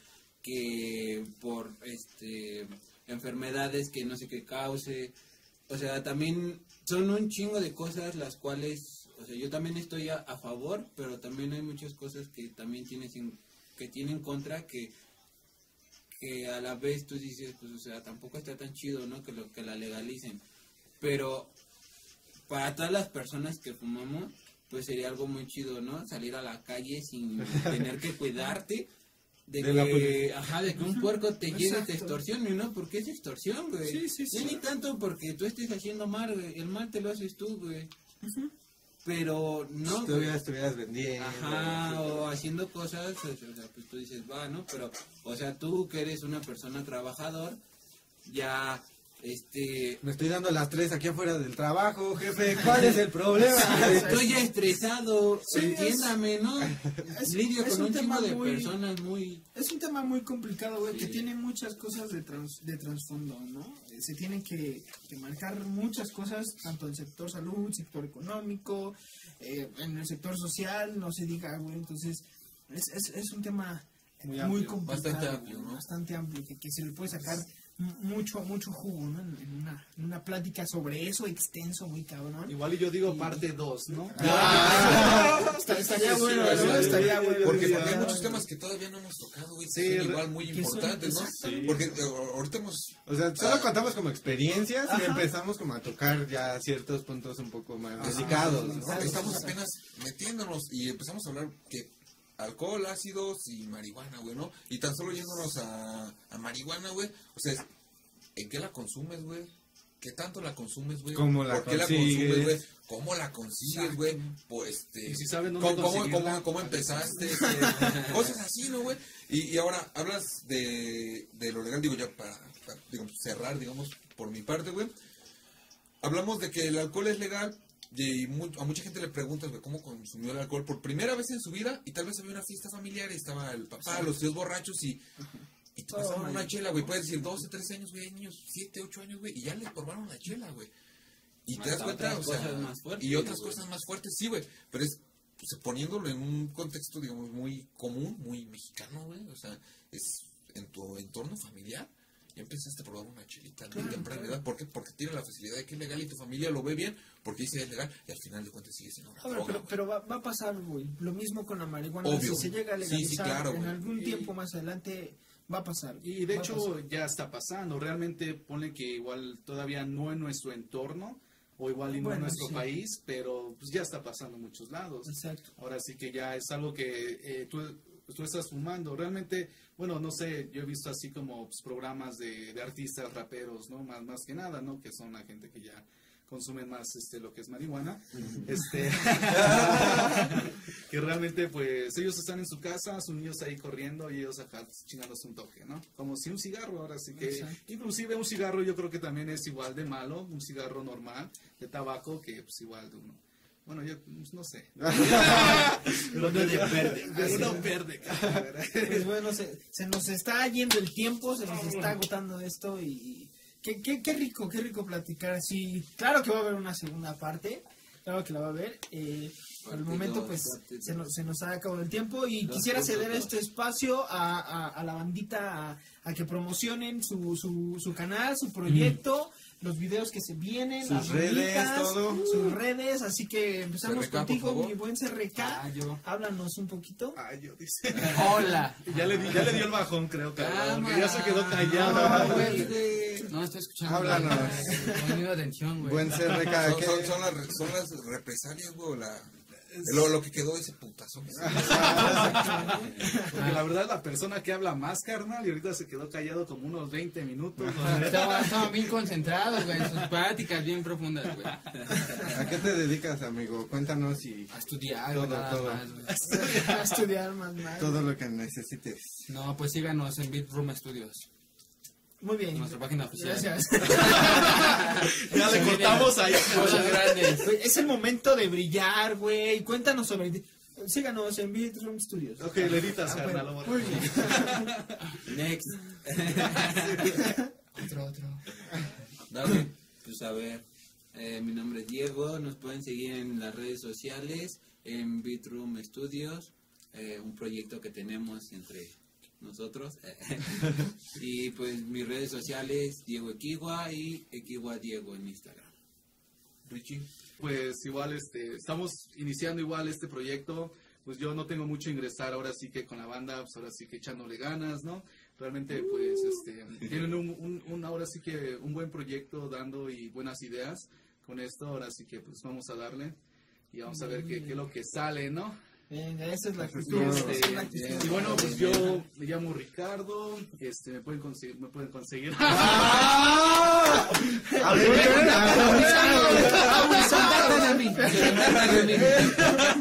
que por este enfermedades que no sé qué cause, o sea, también son un chingo de cosas las cuales, o sea, yo también estoy a, a favor, pero también hay muchas cosas que también tienes en- que tienen contra que que a la vez tú dices, pues, o sea, tampoco está tan chido, ¿no? Que lo que la legalicen. Pero para todas las personas que fumamos, pues sería algo muy chido, ¿no? Salir a la calle sin *laughs* tener que cuidarte de, que, ajá, de que un puerco te llegue y te Exacto. extorsione, ¿no? Porque es extorsión, güey. Sí, sí, sí. Ni tanto porque tú estés haciendo mal, güey. El mal te lo haces tú, güey. Pero no, güey. Todavía estuvieras vendiendo. Ajá, o haciendo cosas, o sea, pues tú dices, va, ¿no? Pero, o sea, tú que eres una persona trabajador, ya, este, Me estoy dando las tres aquí afuera del trabajo, jefe. ¿Cuál es el problema? *laughs* estoy estresado, Sí, entiéndame, ¿no? *laughs* es- Lidio es con un un tema de muy- personas muy... Es un tema muy complicado, güey, que tiene muchas cosas de, trans- de trasfondo, ¿no? Eh, Se tienen que, que marcar muchas cosas, tanto en el sector salud, sector económico, eh, en el sector social, no se diga, güey. Entonces, es, es, es un tema Muy complicado. bastante amplio, ¿no? Bastante amplio, que, que se le puede sacar mucho, mucho jugo, ¿no? En, una, en una plática sobre eso, extenso, muy cabrón. Igual y yo digo parte 2, ¿no? *laughs* Está- estaría bueno, Estaría bueno. Porque, porque hay ah, muchos temas que todavía no hemos tocado, güey. Sí, igual muy son- importantes, ¿no? Porque eh, ahorita hemos O sea, solo contamos como experiencias y empezamos como a tocar ya ciertos puntos un poco más Ajá. delicados, ¿no? Estamos apenas metiéndonos y empezamos a hablar que alcohol, ácidos y marihuana, güey, ¿no? Y tan solo yéndonos a, a marihuana, güey. O sea, ¿en qué la consumes, güey? ¿Qué tanto la consumes, güey? ¿Cómo la ¿Por qué la consigues? consumes, güey? ¿Cómo la consigues, güey? Pues, este... Y si dónde ¿Cómo, cómo, cómo- cómo empezaste? *laughs* Este, cosas así, ¿no, güey? Y, y ahora hablas de, de lo legal, digo, ya para, para, digamos, cerrar, digamos, por mi parte, güey. Hablamos de que el alcohol es legal y a mucha gente le preguntas, güey, cómo consumió el alcohol por primera vez en su vida y tal vez había una fiesta familiar y estaba el papá, los tíos borrachos y, y te pasaron una chela, güey. Puedes decir 12, 13 años, güey, hay niños 7, 8 años, güey, y ya les probaron la chela, güey. Y te das cuenta, o sea, cosas más fuertes, y otras güey. cosas más fuertes, sí, güey, pero es pues, poniéndolo en un contexto, digamos, muy común, muy mexicano, güey, o sea, es en tu entorno familiar. Ya empezaste a probar una chelita a muy temprana edad. ¿Por qué? Porque tiene la facilidad de que es legal y tu familia lo ve bien, porque dice es legal y al final de cuentas sigue siendo una droga, pero, va, va a pasar, güey. Lo mismo con la marihuana. Obvio. Si se llega a Sí, sí, legalizar claro, en algún Y- tiempo más adelante, va a pasar. Y de hecho ya está pasando. Realmente pone que igual todavía no en nuestro entorno o igual y no en nuestro sí. país, pero pues ya está pasando en muchos lados. Exacto. Ahora sí que ya es algo que eh, tú, tú estás fumando. Realmente, bueno, no sé, yo he visto así como pues, programas de, de artistas, raperos, ¿no? Más, más que nada, ¿no? Que son la gente que ya consumen más este lo que es marihuana este *laughs* que realmente pues ellos están en su casa sus niños ahí corriendo y ellos acá chingándose un toque no como si un cigarro ahora sí que Exacto. inclusive un cigarro yo creo que también es igual de malo un cigarro normal de tabaco que pues igual de uno bueno yo pues, no sé *laughs* Uno de verde. de *laughs* uno verde Pues bueno, se, se nos está yendo el tiempo, se nos está agotando esto y qué, qué, qué rico, qué rico platicar así. Claro que va a haber una segunda parte, claro que la va a haber. Eh, por el momento pues se nos, se nos ha acabado el tiempo y Dos quisiera ceder dos. este espacio a, a, a la bandita a, a que promocionen su, su, su canal, su proyecto. Los videos que se vienen, Sus las redes, todo. sus redes, así que empezamos CRK, contigo, mi buen CRK. Ah, yo. Háblanos un poquito. Ay, yo dice. Hola. ya le di ya le dio el bajón creo cabrón, que ya se quedó No, callado güey. No, estoy escuchando. Háblanos. Poniendo atención, güey. Buen CRK. Son, ¿qué? son, son las, son las represalias, güey, la, lo, lo que quedó ese putazo. que se- *laughs* Porque la verdad la persona que habla más, carnal, y ahorita se quedó callado como unos 20 minutos. Estaban estaban bien concentrados, güey, en sus pláticas bien profundas, güey. ¿A qué te dedicas, amigo? Cuéntanos y A estudiar, Todo, nada todo. más, güey. a estudiar más mal. todo lo que necesites. No, pues síganos en Beat Room Studios. Muy bien. Nuestra página oficial. Gracias. *laughs* Ya le cortamos ahí. Cosas grandes. Es el momento de brillar, güey. Cuéntanos sobre ti. Síganos en Beatroom Studios. Ok, le editas, Ah, bueno, muy bien. Next. *laughs* Otro, otro. Dale. Pues a ver, eh, mi nombre es Diego, nos pueden seguir en las redes sociales, en Bitroom Studios, eh, un proyecto que tenemos entre nosotros. *laughs* y pues mis redes sociales, Diego Equigua y Equigua Diego en Instagram. Richie. Pues igual este, estamos iniciando igual este proyecto. Pues yo no tengo mucho ingresar ahora sí que con la banda, pues ahora sí que echándole ganas, ¿no? Realmente pues este, tienen un, ahora sí que un buen proyecto dando y buenas ideas con esto. Ahora sí que pues vamos a darle y vamos a ver qué, qué es lo que sale, ¿no? Venga, esa es la actitud. Y, esa este, es la actitud. y bueno, pues yo me llamo Ricardo, este, me pueden conseguir, me pueden conseguir. *laughs* *laughs*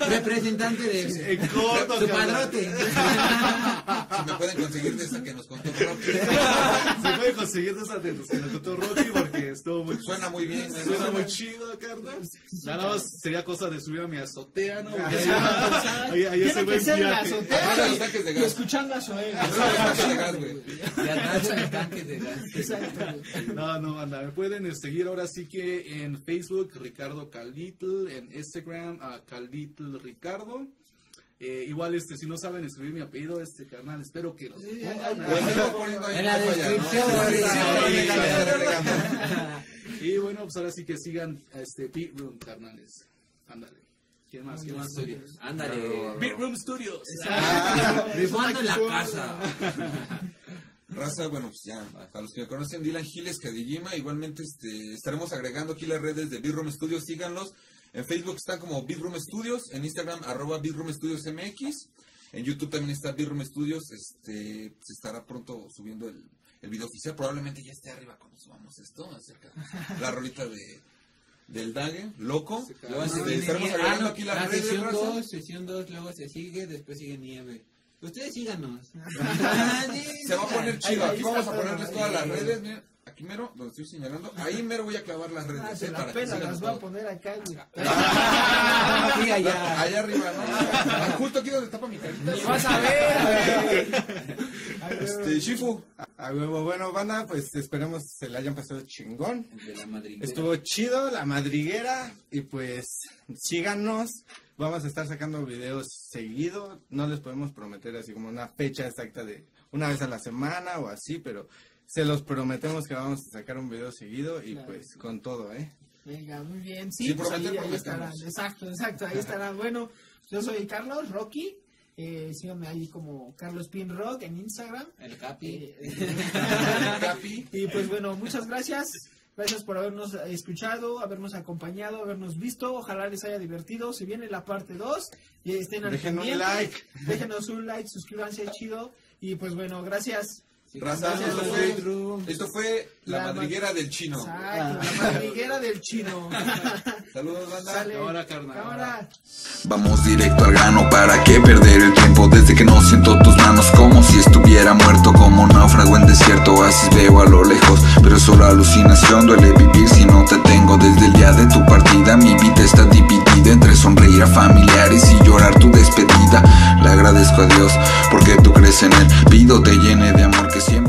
Representante de En corto, su carnal. padrote. Si me pueden conseguir de esa que nos contó Rocky. *laughs* Se puede conseguir de esas de los que nos contó Rocky porque estuvo muy Suena muy bien. ¿eh? Suena muy chido, carnal. Nada más sería cosa de subir a mi azotea, ¿no? Ahí, buen ser en la azotea y escuchando a Zoe. Tanques de gas, güey. Y atrás el tanque de gas. Exacto. No, no, anda. Me pueden eh, seguir ahora sí que en Facebook, Ricardo Calitl, en Instagram, a Calitl Ricardo. Eh, igual, este, si no saben escribir mi apellido, este carnal, espero que los Sí, En descripción, Y bueno, pues ahora sí que sigan a este Beat Room, carnales. Ándale. ¿Quién más? ¿Quién más? Ándale. Beat Room Studios. Rifando en *laughs* la casa. Raza, bueno, pues ya, para los que me conocen, Dylan Giles, Kadijima, igualmente este, estaremos agregando aquí las redes de Big Room Studios, síganlos. En Facebook están como Big Room Studios, en Instagram arroba Big Room Studios MX, en YouTube también está Big Room Studios, este, se estará pronto subiendo el, el video oficial, probablemente ya esté arriba cuando subamos esto, acerca de la rolita de, del Dague, loco. Luego Este, sigue estaremos agregando Ah, no, aquí las ah, redes, sesión raza. 2, sesión 2, luego se sigue, después sigue nieve. Ustedes síganos. *laughs* Se va a poner chido. Aquí vamos está a ponerles todas las redes. Miren, aquí mero, donde estoy señalando. Ahí mero voy a clavar las redes. Ah, eh, se la pela, las voy a poner acá, güey. *laughs* Allá. Allá arriba, ¿no? Ah, Justo aquí donde tapa mi carita. Vas a ver, *laughs* Este, Shifu. A huevo, bueno, banda, pues esperemos se la hayan pasado chingón. De la madriguera. Estuvo chido la madriguera y pues síganos. Vamos a estar sacando videos seguido. No les podemos prometer así como una fecha exacta de una vez a la semana o así, pero se los prometemos que vamos a sacar un video seguido y Claro. pues con todo, ¿eh? Venga, muy bien. Sí, Sin pues ahí, prometer, ahí estará. prometemos. Exacto, exacto, ahí estará. Bueno, yo soy Carlos Rocky. Eh, síganme ahí como Carlos Pin Rock en Instagram. El Capi. Eh, *laughs* *laughs* y pues bueno, muchas gracias. Gracias por habernos escuchado, habernos acompañado, habernos visto. Ojalá les haya divertido. Se viene la parte 2 y estén al Dejen un like. Déjenos un like, suscríbanse, chido. Y pues bueno, gracias. Raza, Gracias, esto fue, esto fue la, La madriguera del chino. Exacto, la *laughs* madriguera del chino. *laughs* Saludos, banda. Sale. Ahora, carnal. Vamos directo al grano, ¿para qué perder el tiempo? Desde que no siento tus manos como si estuviera muerto Como náufrago en desierto, oasis veo a lo lejos pero solo alucinación duele vivir si no te tengo desde el día de tu partida. Mi vida está dividida entre sonreír a familiares y llorar tu despedida. Le agradezco a Dios porque tú crees en él. Pido te llene de amor que siempre.